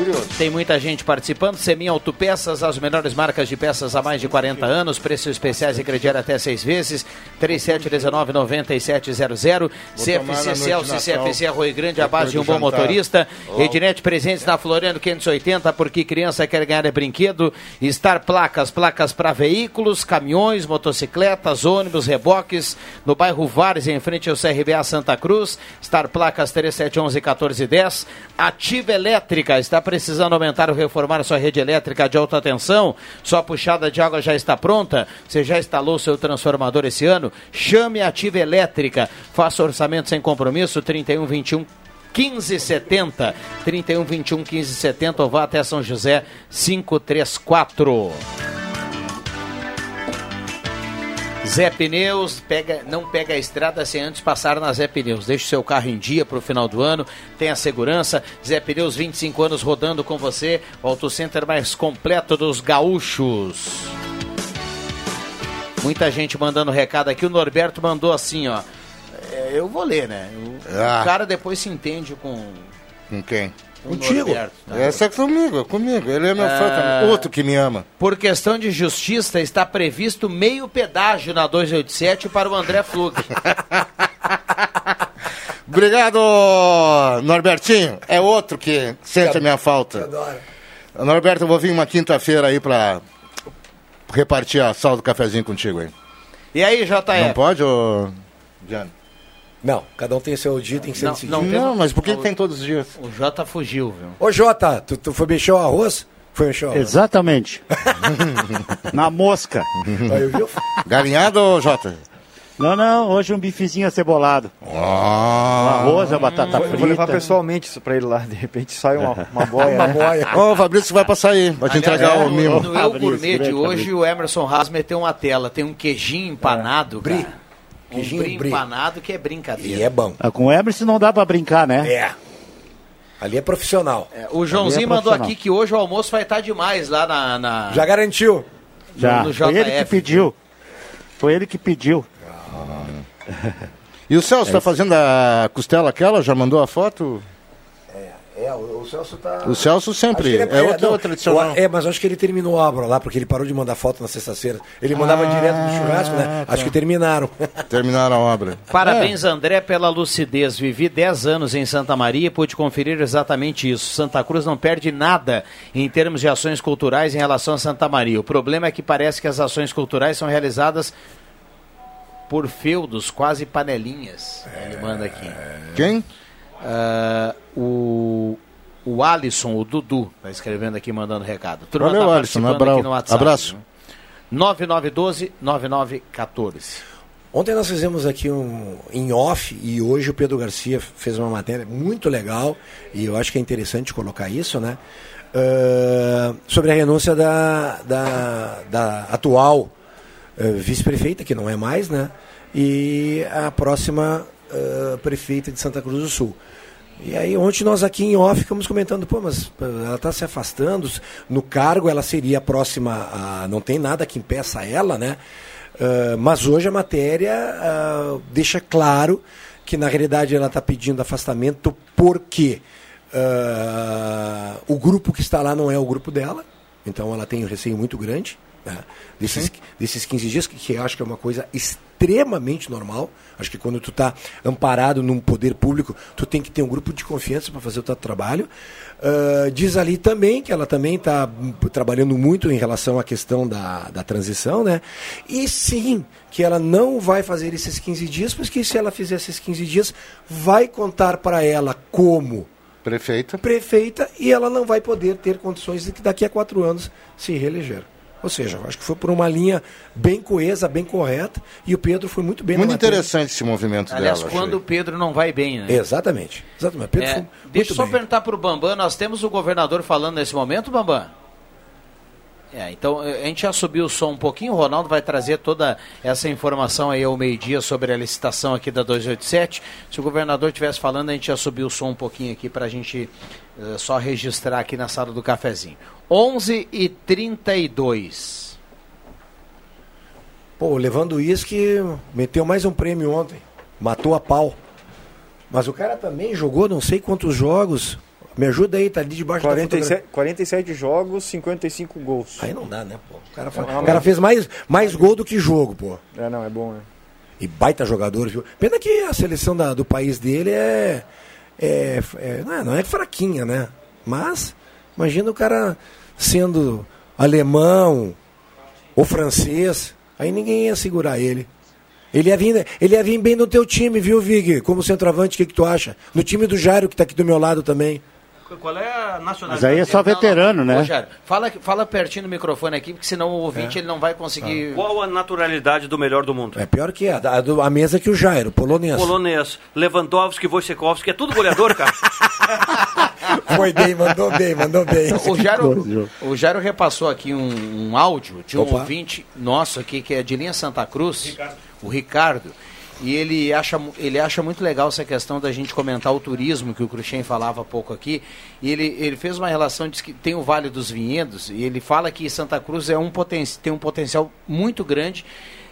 Speaker 1: Ah, Tem muita gente participando. Semin Autopeças, as melhores marcas de peças há mais de 40 anos. Preços especiais e crediário até seis vezes. 3719-9700. CFC Celso e CFC Arroio Grande, a base de um bom motorista. Ednet presentes na Floriano 580, porque criança quer ganhar é brinquedo. Star Placas, placas para veículos, caminhões, motocicletas, ônibus, reboques. No bairro Vares, em frente ao CRBA Santa Cruz. Star Placas 3711-1410. Ativa Elétrica, está precisando aumentar ou reformar sua rede elétrica de alta tensão? Sua puxada de água já está pronta? Você já instalou seu transformador esse ano? Chame a Ativa Elétrica. Faça orçamento sem compromisso, 3121 1570 31 21 1570 ou vá até São José 534. Zé Pneus, pega, não pega a estrada sem antes passar na Zé Pneus. Deixe o seu carro em dia para o final do ano, tenha segurança. Zé Pneus, 25 anos rodando com você. O Auto Center mais completo dos gaúchos. Muita gente mandando recado aqui. O Norberto mandou assim, ó. É, eu vou ler, né? O,
Speaker 3: Ah.
Speaker 1: o cara depois se entende com,
Speaker 3: Com quem?
Speaker 1: Com o Norberto. tá?
Speaker 3: Essa é comigo, é comigo. Ele é meu fã
Speaker 1: Ah.
Speaker 3: também. Outro que me ama.
Speaker 1: Por questão de justiça, está previsto meio pedágio na 287 para o André Flug.
Speaker 3: Obrigado, Norbertinho. É outro que sente a minha falta. Norberto, eu vou vir uma quinta-feira aí pra repartir a sala do cafezinho contigo aí.
Speaker 1: E aí, JF?
Speaker 3: Não pode, ô... Diano?
Speaker 4: Não, cada um tem seu dia, tem que ser
Speaker 1: Não,
Speaker 4: decidido.
Speaker 1: não tem-
Speaker 3: Não, mas por que tem todos os dias?
Speaker 1: O Jota fugiu, viu?
Speaker 4: Ô Jota, tu, tu foi mexer o arroz? Foi mexer o arroz?
Speaker 7: Exatamente. Na mosca.
Speaker 4: Aí, viu?
Speaker 3: Galinhado ou Jota?
Speaker 7: Não, não, hoje um bifezinho acebolado. Um arroz, a batata
Speaker 5: Eu
Speaker 7: frita.
Speaker 5: vou levar pessoalmente isso pra ele lá, de repente sai uma, uma boia.
Speaker 4: Uma
Speaker 5: né?
Speaker 4: boia.
Speaker 3: Ô, o Fabrício vai passar aí, vai te entregar
Speaker 1: Aliás,
Speaker 3: o
Speaker 1: no-
Speaker 3: mimo.
Speaker 1: No Eu
Speaker 7: Fabrício,
Speaker 1: Gourmet de hoje,
Speaker 7: Fabrício.
Speaker 1: o Emerson Haas meteu uma tela. Tem um queijinho empanado,
Speaker 4: Brie.
Speaker 1: cara. Um brie. empanado que é brincadeira.
Speaker 4: E é bom.
Speaker 7: Ah, Com o Emerson não dá pra brincar, né?
Speaker 4: É. Ali é profissional.
Speaker 1: É, o Joãozinho
Speaker 7: é
Speaker 1: mandou aqui que hoje o almoço vai estar demais lá na... na-
Speaker 4: Já garantiu.
Speaker 7: Já.
Speaker 1: no
Speaker 7: Foi ele que pediu. Foi ele que pediu.
Speaker 3: E o Celso tá fazendo a costela aquela? Já mandou a foto?
Speaker 4: É, o, o Celso tá.
Speaker 3: O Celso sempre.
Speaker 4: Que
Speaker 3: É, outro
Speaker 4: não,
Speaker 3: tradicional.
Speaker 4: o- É, mas acho que ele terminou a obra lá, porque ele parou de mandar foto na sexta-feira. Ele mandava direto do churrasco, né?
Speaker 3: tá.
Speaker 4: Acho que terminaram.
Speaker 3: Terminaram a obra.
Speaker 1: Parabéns, André, pela lucidez. Vivi 10 anos em Santa Maria e pude conferir exatamente isso. Santa Cruz não perde nada em termos de ações culturais em relação a Santa Maria. O problema é que parece que as ações culturais são realizadas por feudos, quase panelinhas. Ele manda aqui.
Speaker 3: Quem?
Speaker 1: Ah, o, o Alisson, o Dudu, tá escrevendo aqui, mandando recado. Turma
Speaker 3: Valeu,
Speaker 1: tá
Speaker 3: Alisson,
Speaker 1: participando
Speaker 3: abra-
Speaker 1: aqui no WhatsApp,
Speaker 3: abraço.
Speaker 1: né? 9912-9914.
Speaker 4: Ontem nós fizemos aqui um em off e hoje o Pedro Garcia fez uma matéria muito legal e eu acho que é interessante colocar isso, né? Ah, sobre a renúncia da, da, da atual ah, vice-prefeita, que não é mais, né? E a próxima ah, prefeita de Santa Cruz do Sul. E aí ontem nós aqui em off ficamos comentando, pô, mas ela está se afastando, no cargo ela seria próxima, a, não tem nada que impeça ela, né? Ah, mas hoje a matéria ah, deixa claro que na realidade ela está pedindo afastamento porque ah, o grupo que está lá não é o grupo dela, então ela tem um receio muito grande né, desses, desses 15 dias, que, que acho que é uma coisa extremamente normal. Acho que quando tu está amparado num poder público, tu tem que ter um grupo de confiança para fazer o teu trabalho. Ah, diz ali também que ela também está trabalhando muito em relação à questão da, da transição, né? E sim, que ela não vai fazer esses 15 dias, porque se ela fizer esses 15 dias, vai contar para ela como
Speaker 3: Prefeita.
Speaker 4: prefeita e ela não vai poder ter condições de que daqui a quatro anos se reeleger. Ou seja, acho que foi por uma linha bem coesa, bem correta, e o Pedro foi muito bem
Speaker 3: Muito interessante esse movimento
Speaker 1: Aliás,
Speaker 3: dela.
Speaker 1: quando o Pedro não vai bem, né?
Speaker 4: Exatamente. Exatamente. Pedro
Speaker 1: É,
Speaker 4: foi
Speaker 1: deixa eu só
Speaker 4: bem.
Speaker 1: perguntar para o Bambam, nós temos o governador falando nesse momento, Bambam? É, então eh, a gente já subiu o som um pouquinho, o Ronaldo vai trazer toda essa informação aí ao meio-dia sobre a licitação aqui da 287. Se o governador estivesse falando, a gente já subiu o som um pouquinho aqui para a gente eh, só registrar aqui na sala do cafezinho. 11 e 32
Speaker 4: Pô, levando uísque, meteu mais um prêmio ontem. Matou a pau. Mas o cara também jogou não sei quantos jogos. Me ajuda aí, tá ali debaixo
Speaker 5: 47, 47 jogos, 55 gols.
Speaker 4: Aí não dá, né, pô? O cara,
Speaker 5: É,
Speaker 4: fa-
Speaker 5: não,
Speaker 4: o cara fez mais, mais gol do que jogo, pô.
Speaker 5: É, não, é bom, né?
Speaker 4: E baita jogador, viu? Pena que a seleção da- do país dele é. é, é- não, é não é fraquinha, né? Mas, imagina o cara sendo alemão ou francês, aí ninguém ia segurar ele. Ele ia, vir, ele ia vir bem no teu time, viu, Vig? Como centroavante, o que, que tu acha? No time do Jairo, que tá aqui do meu lado também.
Speaker 31: Qual é a nacionalidade?
Speaker 7: Mas aí é só veterano, né?
Speaker 1: Rogério, fala, fala pertinho do microfone aqui, porque senão o ouvinte
Speaker 4: É.
Speaker 1: ele não vai conseguir.
Speaker 31: Qual a naturalidade do melhor do mundo?
Speaker 4: É pior que a, a, a mesa que o Jairo, polonês.
Speaker 31: Polonês, Lewandowski, Wojciechowski, é tudo goleador, cara.
Speaker 4: Foi bem, mandou bem, mandou bem.
Speaker 1: O Jairo, o Jairo repassou aqui um, um áudio de um
Speaker 4: Opa.
Speaker 1: ouvinte nosso aqui, que é de linha Santa Cruz, o Ricardo. E ele acha, ele acha muito legal essa questão da gente comentar o turismo, que o Cruxem falava há pouco aqui. E ele, ele fez uma relação, diz que tem o Vale dos Vinhedos, e ele fala que Santa Cruz é um poten tem um potencial muito grande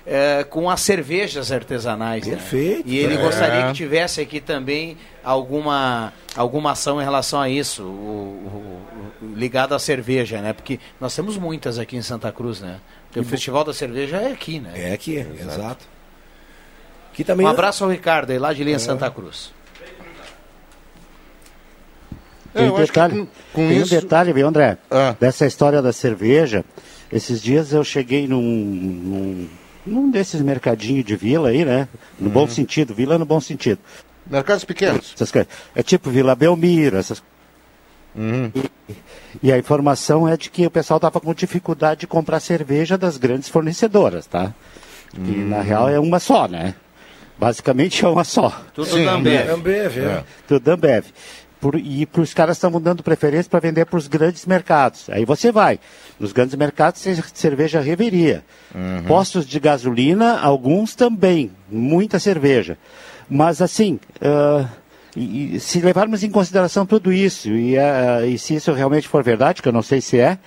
Speaker 1: eh, com as cervejas artesanais. né?
Speaker 4: Perfeito.
Speaker 1: E ele
Speaker 4: É.
Speaker 1: gostaria que tivesse aqui também alguma, alguma ação em relação a isso, o, o- o- ligado à cerveja, né? Porque nós temos muitas aqui em Santa Cruz, né? Tem o Festival da Cerveja é aqui, né?
Speaker 4: É aqui, exato. Que também
Speaker 1: Um abraço ao Ricardo aí lá de linha
Speaker 4: É.
Speaker 1: Santa Cruz.
Speaker 7: Tem
Speaker 3: É,
Speaker 7: um detalhe,
Speaker 3: com- com
Speaker 7: tem
Speaker 3: isso-
Speaker 7: um detalhe, viu, André?
Speaker 3: Ah.
Speaker 7: Dessa história da cerveja. Esses dias eu cheguei num, num, num desses mercadinhos de vila aí, né? No bom sentido, vila no bom sentido.
Speaker 3: Mercados pequenos.
Speaker 7: Essas coisas. É tipo Vila Belmiro, essas E a informação é de que o pessoal estava com dificuldade de comprar cerveja das grandes fornecedoras, tá? E na real é uma só, né? Basicamente é uma só.
Speaker 1: Tudo Sim, Ambev.
Speaker 4: Ambev, é.
Speaker 7: Tudo da Ambev. Por- e os caras estão dando preferência para vender para os grandes mercados. Aí você vai. Nos grandes mercados, ce- cerveja reveria. Postos de gasolina, alguns também. Muita cerveja. Mas assim, ah, e- se levarmos em consideração tudo isso, e, ah, e se isso realmente for verdade, que eu não sei se é,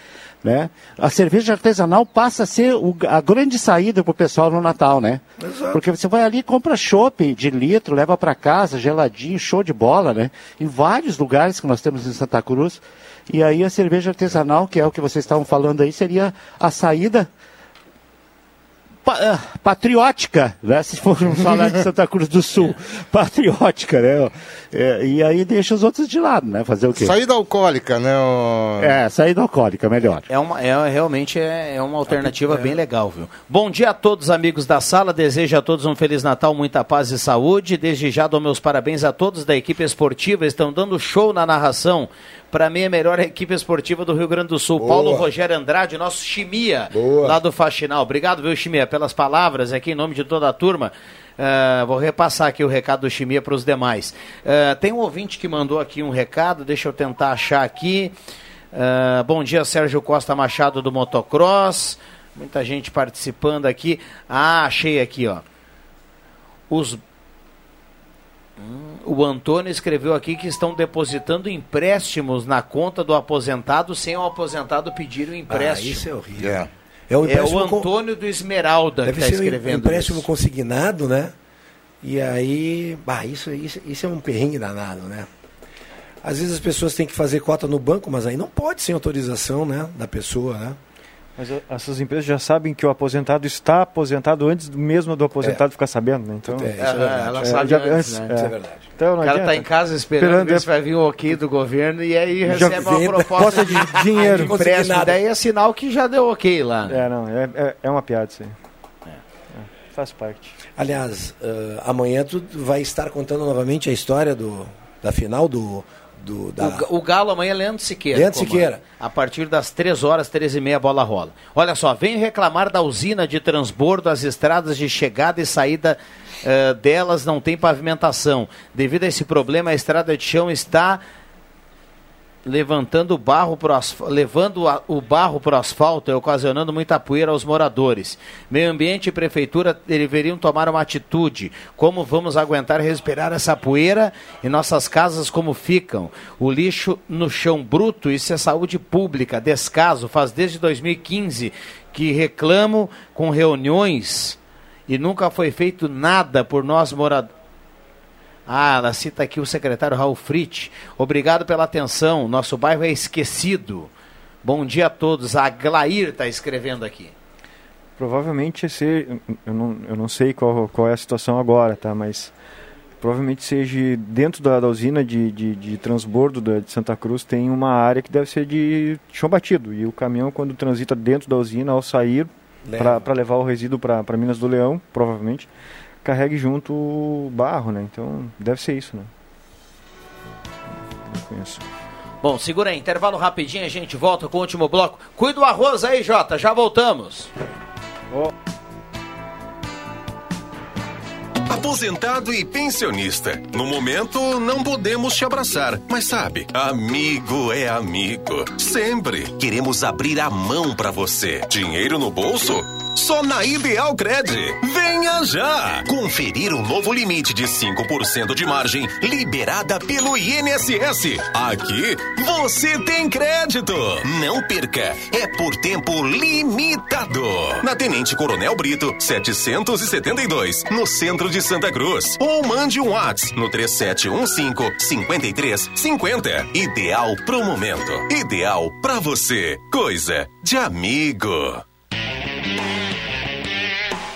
Speaker 7: né, a cerveja artesanal passa a ser o- a grande saída para o pessoal no Natal, né? Porque você vai ali compra chopp de litro, leva para casa, geladinho, show de bola, né? Em vários lugares que nós temos em Santa Cruz. E aí a cerveja artesanal, que é o que vocês estavam falando aí, seria a saída pa- ah, patriótica, né? Se formos falar de Santa Cruz do Sul, patriótica, né? É, e aí deixa os outros de lado, né? Fazer o quê?
Speaker 3: Saída alcoólica, né? o-
Speaker 7: É, saída alcoólica, melhor.
Speaker 1: É uma, é, realmente é, é uma alternativa bem legal, viu? Bom dia a todos, amigos da sala. Desejo a todos um Feliz Natal, muita paz e saúde. Desde já dou meus parabéns a todos da equipe esportiva. Estão dando show na narração. Para mim, a melhor equipe esportiva do Rio Grande do Sul.
Speaker 4: Boa.
Speaker 1: Paulo Rogério Andrade, nosso Chimia,
Speaker 4: Boa.
Speaker 1: lá do Faxinal. Obrigado, viu, Chimia, pelas palavras aqui em nome de toda a turma. Ah, vou repassar aqui o recado do Chimia para os demais. Ah, tem um ouvinte que mandou aqui um recado, deixa eu tentar achar aqui. Ah, bom dia, Sérgio Costa Machado do Motocross. Muita gente participando aqui. Ah, achei aqui, ó. Os Hum, o Antônio escreveu aqui que estão depositando empréstimos na conta do aposentado sem o aposentado pedir o empréstimo.
Speaker 4: Ah, isso é horrível.
Speaker 3: É.
Speaker 4: É o
Speaker 1: É o
Speaker 4: com-
Speaker 1: Antônio do Esmeralda
Speaker 4: Deve
Speaker 1: que está
Speaker 4: ser um
Speaker 1: escrevendo
Speaker 4: empréstimo
Speaker 1: isso.
Speaker 4: consignado, né? E aí, bah, isso, isso, isso é um perrengue danado, né? Às vezes as pessoas têm que fazer cota no banco, mas aí não pode sem autorização, né, da pessoa, né?
Speaker 5: Mas uh, essas empresas já sabem que o aposentado está aposentado antes do- mesmo do aposentado ficar sabendo, né? Então,
Speaker 4: É, isso é verdade.
Speaker 1: ela
Speaker 5: É,
Speaker 1: sabe
Speaker 5: já-
Speaker 1: antes,
Speaker 5: antes,
Speaker 1: né?
Speaker 5: é.
Speaker 4: Isso é verdade.
Speaker 5: Então,
Speaker 1: O cara tá
Speaker 5: adianta.
Speaker 1: em casa esperando,
Speaker 5: Esperando,
Speaker 1: ver
Speaker 5: é.
Speaker 1: se vai vir o ok do governo e aí
Speaker 5: Já
Speaker 1: recebe uma proposta
Speaker 5: proposta de dinheiro.
Speaker 1: de empréstimo. Daí é sinal que já deu ok lá.
Speaker 5: É, não, é, é, é uma piada isso aí. É, faz parte.
Speaker 4: Aliás, ah, amanhã tu vai estar contando novamente a história do, da final do, do da...
Speaker 1: O, o Galo amanhã é Leandro Siqueira.
Speaker 4: Leandro
Speaker 1: comanda.
Speaker 4: Siqueira.
Speaker 1: A partir das 3 horas, 13 e meia, a bola rola. Olha só, vem reclamar da usina de transbordo, as estradas de chegada e saída eh, delas não tem pavimentação. Devido a esse problema, a estrada de chão está levantando barro pro levando a- o barro para o asfalto e ocasionando muita poeira aos moradores. Meio Ambiente e Prefeitura deveriam tomar uma atitude. Como vamos aguentar respirar essa poeira e nossas casas como ficam? O lixo no chão bruto, isso é saúde pública. Descaso, faz desde 2015 que reclamo com reuniões e nunca foi feito nada por nós moradores. Ah, ela cita aqui o secretário Raul Fritz. Obrigado pela atenção. Nosso bairro é esquecido. Bom dia a todos. A Glair está escrevendo aqui.
Speaker 5: Provavelmente esse, eu não, eu não sei qual, qual é a situação agora, tá? Mas provavelmente seja dentro da, da usina de, de, de transbordo da, de Santa Cruz tem uma área que deve ser de chão batido. E o caminhão, quando transita dentro da usina, ao sair para levar o resíduo para Minas do Leão, provavelmente, carregue junto o barro, né? Então deve ser isso, né? Não conheço.
Speaker 1: Bom, segura aí. Intervalo rapidinho. A gente volta com o último bloco. Cuida do arroz aí, Jota. Já voltamos.
Speaker 9: Aposentado e pensionista. No momento, não podemos te abraçar, mas sabe, amigo é amigo. Sempre queremos abrir a mão pra você. Dinheiro no bolso? Só na Ideal Cred. Venha já! Conferir o novo limite de 5% de margem liberada pelo INSS. Aqui você tem crédito. Não perca, é por tempo limitado. Na Tenente Coronel Brito, 772, no centro de Santa Cruz. Ou mande um WhatsApp no 3715-5350. Ideal pro momento. Ideal pra você. Coisa de amigo.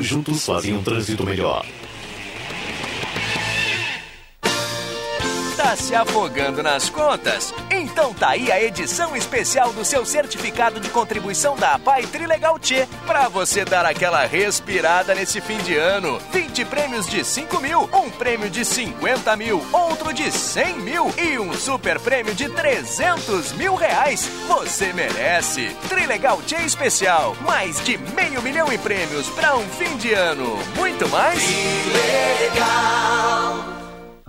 Speaker 32: Juntos fazem um trânsito melhor.
Speaker 10: Tá se afogando nas contas? Então tá aí a edição especial do seu certificado de contribuição da APAI Trilegal T, pra você dar aquela respirada nesse fim de ano. 20 prêmios de 5 mil, um prêmio de 50 mil, outro de 100 mil e um super prêmio de 300 mil reais. Você merece. Trilegal T especial, mais de meio milhão em prêmios pra um fim de ano. Muito mais?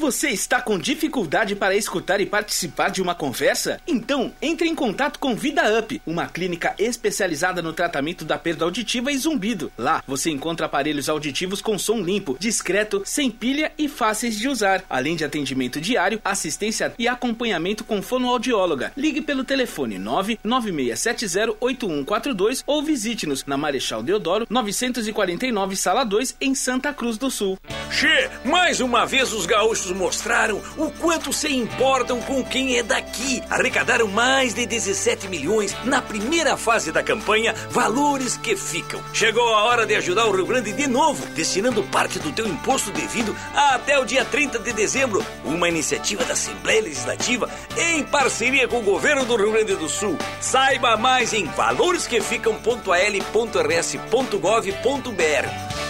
Speaker 33: Você está com dificuldade para escutar e participar de uma conversa? Então, entre em contato com Vida Up, uma clínica especializada no tratamento da perda auditiva e zumbido. Lá, você encontra aparelhos auditivos com som limpo, discreto, sem pilha e fáceis de usar, além de atendimento diário, assistência e acompanhamento com fonoaudióloga. Ligue pelo telefone 996708142 ou visite-nos na Marechal Deodoro, 949, Sala 2, em Santa Cruz do Sul.
Speaker 22: Che, mais uma vez os gaúchos mostraram o quanto se importam com quem é daqui. Arrecadaram mais de 17 milhões na primeira fase da campanha Valores que Ficam. Chegou a hora de ajudar o Rio Grande de novo, destinando parte do teu imposto devido até o dia 30 de dezembro. Uma iniciativa da Assembleia Legislativa em parceria com o governo do Rio Grande do Sul. Saiba mais em valoresqueficam.al.rs.gov.br.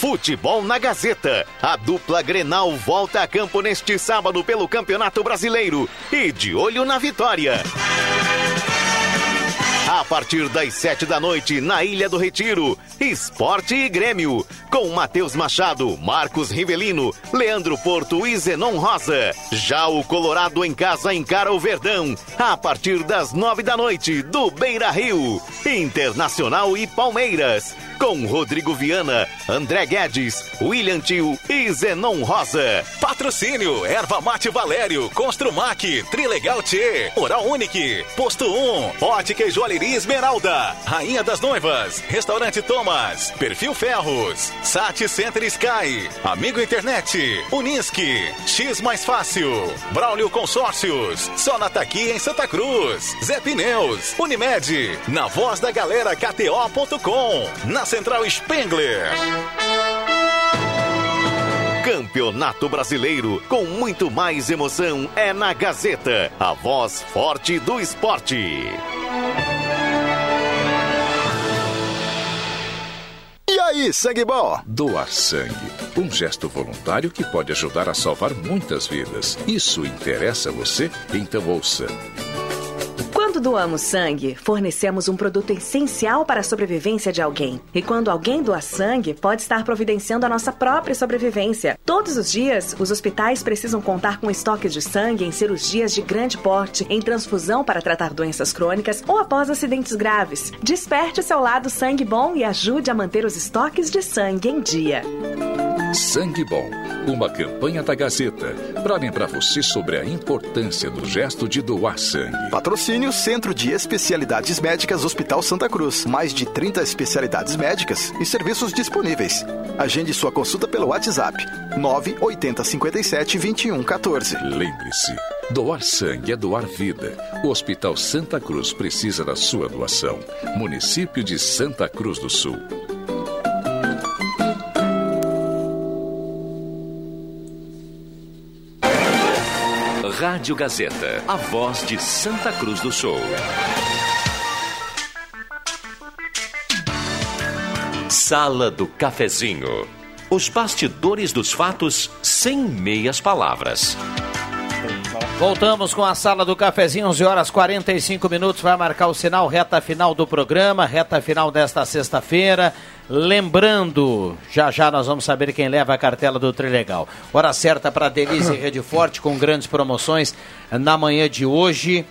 Speaker 32: Futebol na Gazeta. A dupla Grenal volta a campo neste sábado pelo Campeonato Brasileiro e de olho na vitória. A partir das sete da noite, na Ilha do Retiro, Esporte e Grêmio. Com Matheus Machado, Marcos Rivelino, Leandro Porto e Zenon Rosa. Já o Colorado em casa encara o Verdão. A partir das nove da noite, do Beira Rio. Internacional e Palmeiras. Com Rodrigo Viana, André Guedes, William Tio e Zenon Rosa.
Speaker 34: Patrocínio, Erva Mate Valério, Construmac, Trilegal T, Oral Unique, Posto 1, Ótica e Joalheria Esmeralda, Rainha das Noivas, Restaurante Thomas, Perfil Ferros, Sat Center Sky, Amigo Internet, Unisque, X Mais Fácil, Braulio Consórcios, Sonata aqui em Santa Cruz, Zé Pneus, Unimed, na voz da galera KTO.com, na Central Spengler.
Speaker 32: Campeonato Brasileiro, com muito mais emoção, é na Gazeta, a voz forte do esporte.
Speaker 35: E aí, sangue bom? Doar sangue. Um gesto voluntário que pode ajudar a salvar muitas vidas. Isso interessa a você? Então ouça.
Speaker 36: Quando doamos sangue, fornecemos um produto essencial para a sobrevivência de alguém. E quando alguém doa sangue, pode estar providenciando a nossa própria sobrevivência. Todos os dias, os hospitais precisam contar com estoques de sangue em cirurgias de grande porte, em transfusão para tratar doenças crônicas ou após acidentes graves. Desperte seu lado sangue bom e ajude a manter os estoques de sangue em dia.
Speaker 35: Sangue Bom, uma campanha da Gazeta para lembrar você sobre a importância do gesto de doar sangue.
Speaker 37: Patrocínio Centro de Especialidades Médicas Hospital Santa Cruz. Mais de 30 especialidades médicas e serviços disponíveis. Agende sua consulta pelo WhatsApp 980 57 21 14.
Speaker 35: Lembre-se, doar sangue é doar vida. O Hospital Santa Cruz precisa da sua doação. Município de Santa Cruz do Sul.
Speaker 15: Rádio Gazeta, a voz de Santa Cruz do Sul. Sala do Cafezinho. Os bastidores dos fatos sem meias palavras.
Speaker 1: Voltamos com a sala do cafezinho, 11 horas 45 minutos. Vai marcar o sinal, reta final do programa, reta final desta sexta-feira. Lembrando, já já nós vamos saber quem leva a cartela do Trilegal. Hora certa para Denise Rede Forte com grandes promoções na manhã de hoje.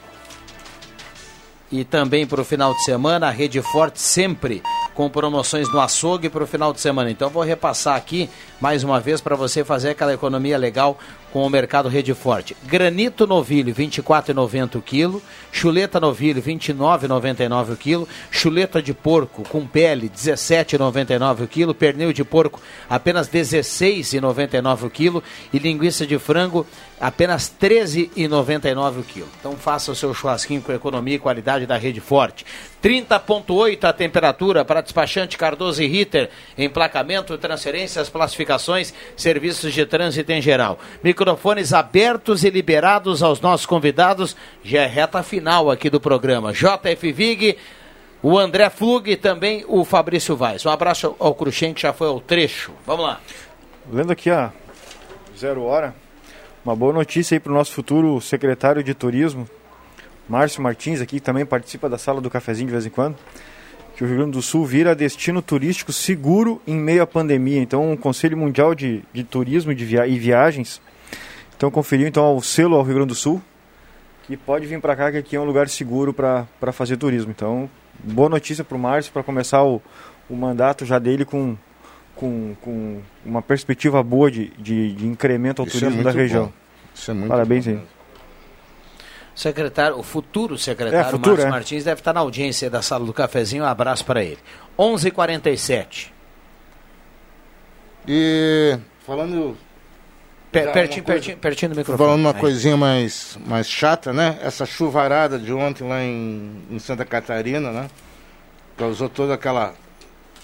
Speaker 1: E também para o final de semana, a Rede Forte sempre com promoções no açougue para o final de semana. Então vou repassar aqui mais uma vez para você fazer aquela economia legal com o mercado Rede Forte. Granito novilho, R$ 24,90 o quilo. Chuleta novilho, R$ 29,99 o quilo. Chuleta de porco com pele, R$ 17,99 o quilo. Pernil de porco, apenas R$ 16,99 o quilo. E linguiça de frango, apenas R$ 13,99 o quilo. Então faça o seu churrasquinho com economia e qualidade da Rede Forte. 30,8 a temperatura para despachante Cardoso e Ritter. Emplacamento, transferências, classificações, serviços de trânsito em geral. Microfones abertos e liberados aos nossos convidados. Já é reta final aqui do programa. JF Vig, o André Flug e também o Fabrício Vaz. Um abraço ao Cruxem, que já foi ao trecho. Vamos lá.
Speaker 5: Lendo aqui a zero hora, uma boa notícia aí para o nosso futuro secretário de turismo, Márcio Martins, aqui que também participa da sala do cafezinho de vez em quando, que o Rio Grande do Sul vira destino turístico seguro em meio à pandemia. Então, o Conselho Mundial de, de Turismo de via e Viagens então conferiu então o selo ao Rio Grande do Sul, que pode vir para cá, que aqui é um lugar seguro para fazer turismo. Então, boa notícia para o Márcio, para começar o, o mandato já dele com, com, com uma perspectiva boa de, de, de incremento ao
Speaker 3: Isso é
Speaker 5: turismo da
Speaker 3: muito
Speaker 5: região.
Speaker 3: bom. Isso é muito
Speaker 5: Parabéns
Speaker 3: bom
Speaker 5: aí.
Speaker 1: Secretário, o futuro secretário
Speaker 5: É, futuro,
Speaker 1: Márcio
Speaker 5: é.
Speaker 1: Martins deve estar na audiência da sala do cafezinho. Um abraço para ele. 11:47.
Speaker 3: E falando.
Speaker 1: Per- pertinho, pertinho, pertinho do microfone.
Speaker 3: Falando uma
Speaker 1: Aí.
Speaker 3: coisinha mais, mais chata, né? Essa chuvarada de ontem lá em, em Santa Catarina, né? Causou toda aquela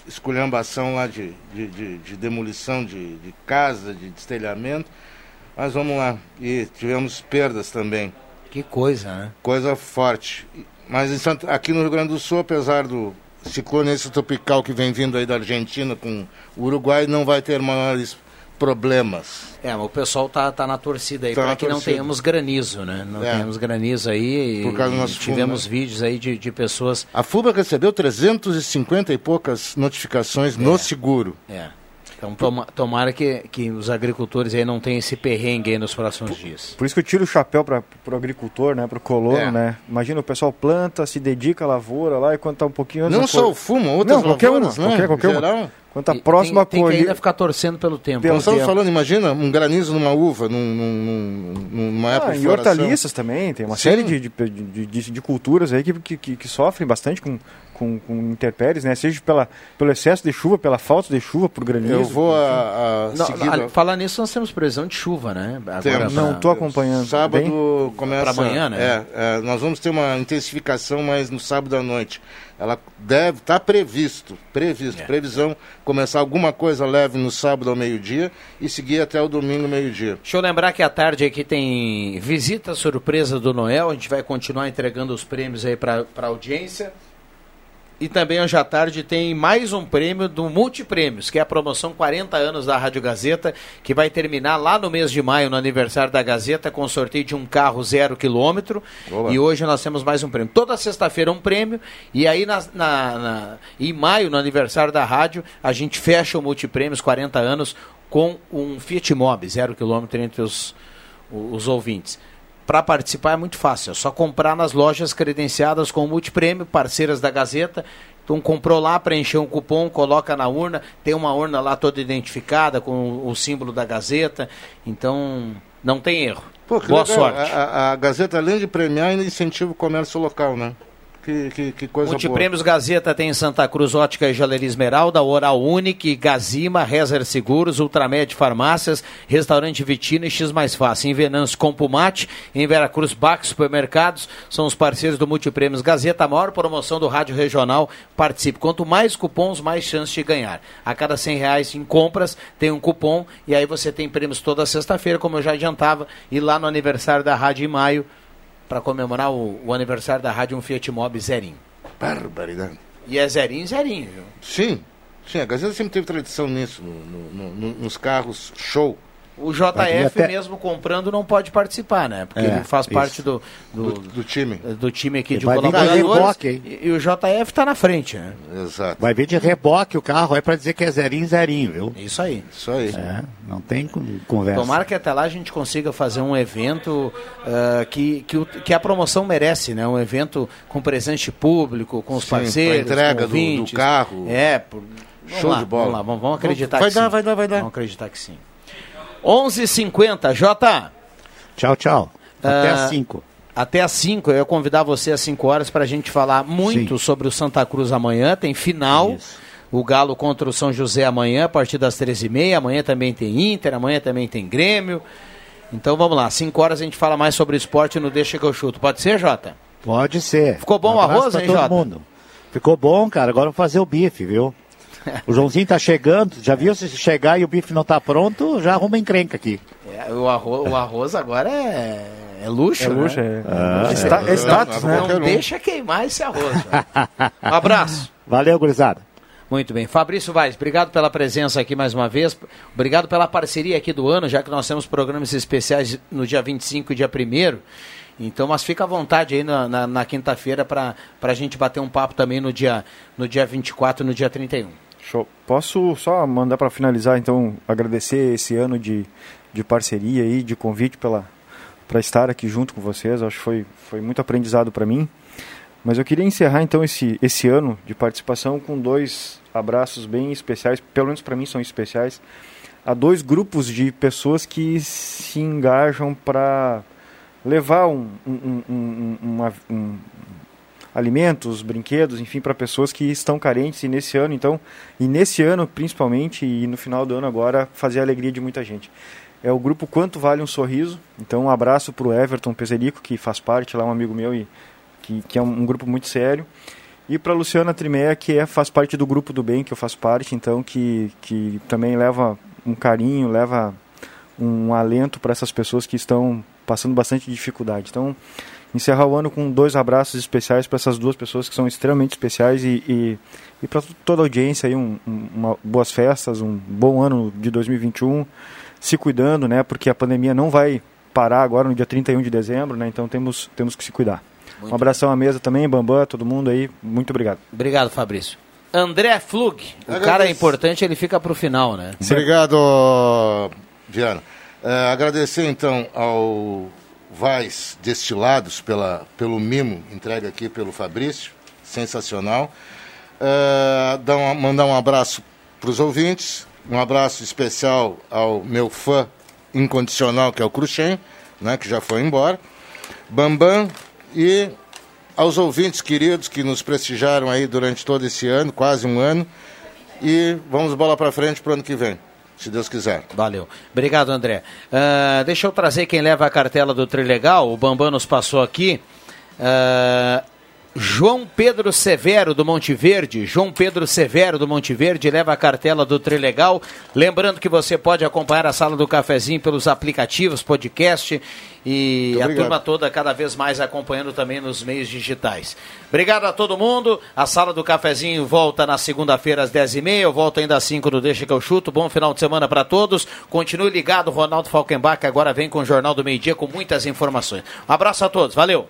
Speaker 3: esculhambação lá de, de, de- de demolição de, de casa, de destelhamento. Mas vamos lá. E tivemos perdas também.
Speaker 1: Que coisa, né?
Speaker 3: Coisa forte. Mas em Santa- aqui no Rio Grande do Sul, apesar do ciclone esse tropical que vem vindo aí da Argentina com o Uruguai, não vai ter maiores problemas.
Speaker 1: É, mas o pessoal tá, tá na torcida aí
Speaker 3: Tá
Speaker 1: para que não
Speaker 3: torcida.
Speaker 1: tenhamos granizo, né? Não
Speaker 3: É.
Speaker 1: tenhamos granizo aí.
Speaker 3: Por causa do
Speaker 1: e
Speaker 3: nosso
Speaker 1: tivemos
Speaker 3: né?
Speaker 1: vídeos aí de, de pessoas.
Speaker 3: A FUBA recebeu 350 e poucas notificações no seguro.
Speaker 1: É. Então toma- tomara que, que os agricultores aí não tenham esse perrengue aí nos próximos dias.
Speaker 5: Por isso que eu tiro o chapéu para o agricultor, né, para o colono,
Speaker 1: É.
Speaker 5: né? Imagina o pessoal planta, se dedica à lavoura lá e quando tá um pouquinho antes
Speaker 3: Não só o fumo, outras
Speaker 5: Não, qualquer
Speaker 3: lavouras,
Speaker 5: uma,
Speaker 3: né?
Speaker 5: qualquer, qualquer
Speaker 3: geral.
Speaker 5: uma. Quando tá
Speaker 1: E
Speaker 5: próximo a
Speaker 1: tem, tem que ainda ficar torcendo pelo tempo.
Speaker 3: Nós estamos falando, imagina, um granizo numa uva, num, num- num- numa época
Speaker 5: Ah, e hortaliças também, tem uma
Speaker 3: Sim.
Speaker 5: série de, de, de, de- de culturas aí que, que, que, que sofrem bastante com, com, com intempéries, né? Seja pela, pelo excesso de chuva, pela falta de chuva, por granizo.
Speaker 3: Eu vou a, a
Speaker 1: Não,
Speaker 3: seguir...
Speaker 1: a- falar nisso, nós temos previsão de chuva, né? Agora
Speaker 5: Não tô acompanhando.
Speaker 3: Sábado
Speaker 5: Bem?
Speaker 3: começa.
Speaker 1: Pra amanhã, né?
Speaker 3: É, é, nós vamos ter uma intensificação, mas no sábado à noite. Ela deve, está previsto, previsto,
Speaker 1: É.
Speaker 3: previsão, começar alguma coisa leve no sábado ao meio-dia e seguir até o domingo meio-dia.
Speaker 1: Deixa eu lembrar que à tarde aqui tem visita surpresa do Noel. A gente vai continuar entregando os prêmios aí para a audiência. E também hoje à tarde tem mais um prêmio do Multiprêmios, que é a promoção 40 anos da Rádio Gazeta, que vai terminar lá no mês de maio, no aniversário da Gazeta, com sorteio de um carro zero quilômetro.
Speaker 3: Boa.
Speaker 1: E hoje nós temos mais um prêmio. Toda sexta-feira um prêmio. E aí na, na- na- em maio, no aniversário da rádio, a gente fecha o Multiprêmios 40 anos com um Fiat Mobi, zero quilômetro entre os, os ouvintes. Para participar é muito fácil, é só comprar nas lojas credenciadas com o multiprêmio, parceiras da Gazeta. Então comprou lá, preencheu um cupom, coloca na urna, tem uma urna lá toda identificada com o, símbolo da Gazeta. Então não tem erro.
Speaker 3: Pô,
Speaker 1: Boa
Speaker 3: legal.
Speaker 1: sorte.
Speaker 3: A, a- a Gazeta, além de premiar, ainda incentiva o comércio local, né? Que, que, que coisa
Speaker 1: Multiprêmios Gazeta tem em Santa Cruz Ótica e Jaleria Esmeralda, Oral Unique, Gazima, Rezer Seguros, Ultramed Farmácias, Restaurante Vitina e X Mais Fácil. Em Venâncio Compumate, em Veracruz Bax Supermercados, são os parceiros do Multiprêmios Gazeta, a maior promoção do rádio regional. Participe. Quanto mais cupons, mais chance de ganhar. A cada 100 reais em compras, tem um cupom e aí você tem prêmios toda sexta-feira, como eu já adiantava, e lá no aniversário da rádio em maio, para comemorar o, o aniversário da rádio, um Fiat Mobi zerinho.
Speaker 3: Barbaridade.
Speaker 1: E é zerinho, zerinho, viu?
Speaker 3: Sim, sim, a Gazeta sempre teve tradição nisso, no- no- no- nos carros show.
Speaker 1: O JF
Speaker 3: Até-
Speaker 1: mesmo comprando não pode participar, né? Porque
Speaker 3: É,
Speaker 1: ele faz
Speaker 3: isso.
Speaker 1: parte do, do,
Speaker 3: Do- do time.
Speaker 1: do time aqui
Speaker 38: Ele
Speaker 1: de colaboradores.
Speaker 38: reboque, hein?
Speaker 1: E, e o JF está na frente, né?
Speaker 3: Exato.
Speaker 38: Vai vir de reboque o carro, é para dizer que é zerinho, zerinho, viu?
Speaker 1: Isso aí.
Speaker 3: Isso aí.
Speaker 38: É, não tem con- conversa.
Speaker 1: Tomara que até lá a gente consiga fazer um evento ah, que, que, o- que a promoção merece, né? Um evento com presente público, com os
Speaker 3: Sim,
Speaker 1: parceiros,
Speaker 3: entrega
Speaker 1: com
Speaker 3: do- do carro.
Speaker 1: É, por...
Speaker 3: Show
Speaker 1: lá,
Speaker 3: de bola.
Speaker 1: Vamos lá, vamos, vamos acreditar
Speaker 3: Vai
Speaker 1: que
Speaker 3: dar,
Speaker 1: sim.
Speaker 3: vai dar, vai dar.
Speaker 1: Vamos acreditar que sim. 11h50, Jota.
Speaker 38: Tchau, tchau. Até
Speaker 1: Ah,
Speaker 38: às 5.
Speaker 1: Até às 5, eu ia convidar você às 5 horas para a gente falar muito sobre o Santa Cruz amanhã. Tem final. O Galo contra o São José amanhã, a partir das 13h30. Amanhã também tem Inter, amanhã também tem Grêmio. Então vamos lá, 5 horas a gente fala mais sobre esporte no Deixa que eu chuto. Pode ser, Jota?
Speaker 38: Pode ser.
Speaker 1: Ficou bom o
Speaker 38: abraço
Speaker 1: arroz, hein,
Speaker 38: todo
Speaker 1: Jota?
Speaker 38: mundo. Ficou bom, cara. Agora vamos fazer o bife, viu? O Joãozinho tá chegando. Já viu se chegar e o bife não tá pronto, já arruma encrenca aqui.
Speaker 1: É, o, arroz, o arroz agora é, é luxo,
Speaker 5: É
Speaker 1: né?
Speaker 5: luxo, é.
Speaker 38: Ah, é.
Speaker 5: é status,
Speaker 1: não,
Speaker 5: né?
Speaker 1: Não deixa queimar esse arroz. Um abraço.
Speaker 38: Valeu, gurizada.
Speaker 1: Muito bem. Fabrício Vaz, obrigado pela presença aqui mais uma vez. Obrigado pela parceria aqui do ano, já que nós temos programas especiais no dia 25 e dia 1 Então, mas fica à vontade aí na, na, na quinta-feira para a gente bater um papo também no dia, no dia 24 e no dia 31.
Speaker 5: Show. Posso só mandar para finalizar, então, agradecer esse ano de, de parceria aí, de convite pela para estar aqui junto com vocês. Acho que foi, foi muito aprendizado para mim. Mas eu queria encerrar então esse, esse ano de participação com dois abraços bem especiais, pelo menos para mim são especiais, a dois grupos de pessoas que se engajam para levar um, um, um, um, uma- um- alimentos, brinquedos, enfim, para pessoas que estão carentes e nesse ano, então, e nesse ano principalmente e no final do ano agora fazer a alegria de muita gente. É o grupo Quanto Vale um Sorriso. Então, um abraço para o Everton Peserico, que faz parte lá, um amigo meu e que, que é um, um grupo muito sério. E para Luciana Trimé, que é, faz parte do grupo do bem, que eu faço parte, então, que, que também leva um carinho, leva um alento para essas pessoas que estão passando bastante dificuldade. Então, encerrar o ano com dois abraços especiais para essas duas pessoas que são extremamente especiais e, e, e para toda a audiência aí um, um, uma, boas festas, um bom ano de 2021, se cuidando, né? Porque a pandemia não vai parar agora no dia 31 de dezembro, né? Então temos, temos que se cuidar. Muito um abração à mesa também, Bambam, todo mundo aí, muito obrigado.
Speaker 1: Obrigado, Fabrício. André Flug, o cara é importante, ele fica para o final, né?
Speaker 3: Obrigado, Viana. É, agradecer então ao Vais Destilados pela, pelo mimo entregue aqui pelo Fabrício, sensacional. É, dar mandar um abraço para os ouvintes, um abraço especial ao meu fã incondicional, que é o Cruxem, né, que já foi embora. Bambam e aos ouvintes queridos que nos prestigiaram aí durante todo esse ano, quase um ano. E vamos bola para frente para o ano que vem, se Deus quiser.
Speaker 1: Valeu. Obrigado, André. Uh, deixa eu trazer quem leva a cartela do Trilegal. O Bambam nos passou aqui. Uh, João Pedro Severo do Monte Verde. João Pedro Severo do Monte Verde leva a cartela do Trilegal. Lembrando que você pode acompanhar a sala do cafezinho pelos aplicativos, podcast e a turma toda cada vez mais acompanhando também nos meios digitais. Obrigado a todo mundo. A sala do cafezinho volta na segunda-feira às 10h30. Eu volto ainda às 5 do Deixa que eu chuto. Bom final de semana para todos. Continue ligado, Ronaldo Falkenbach agora vem com o Jornal do Meio Dia com muitas informações. Um abraço a todos. Valeu.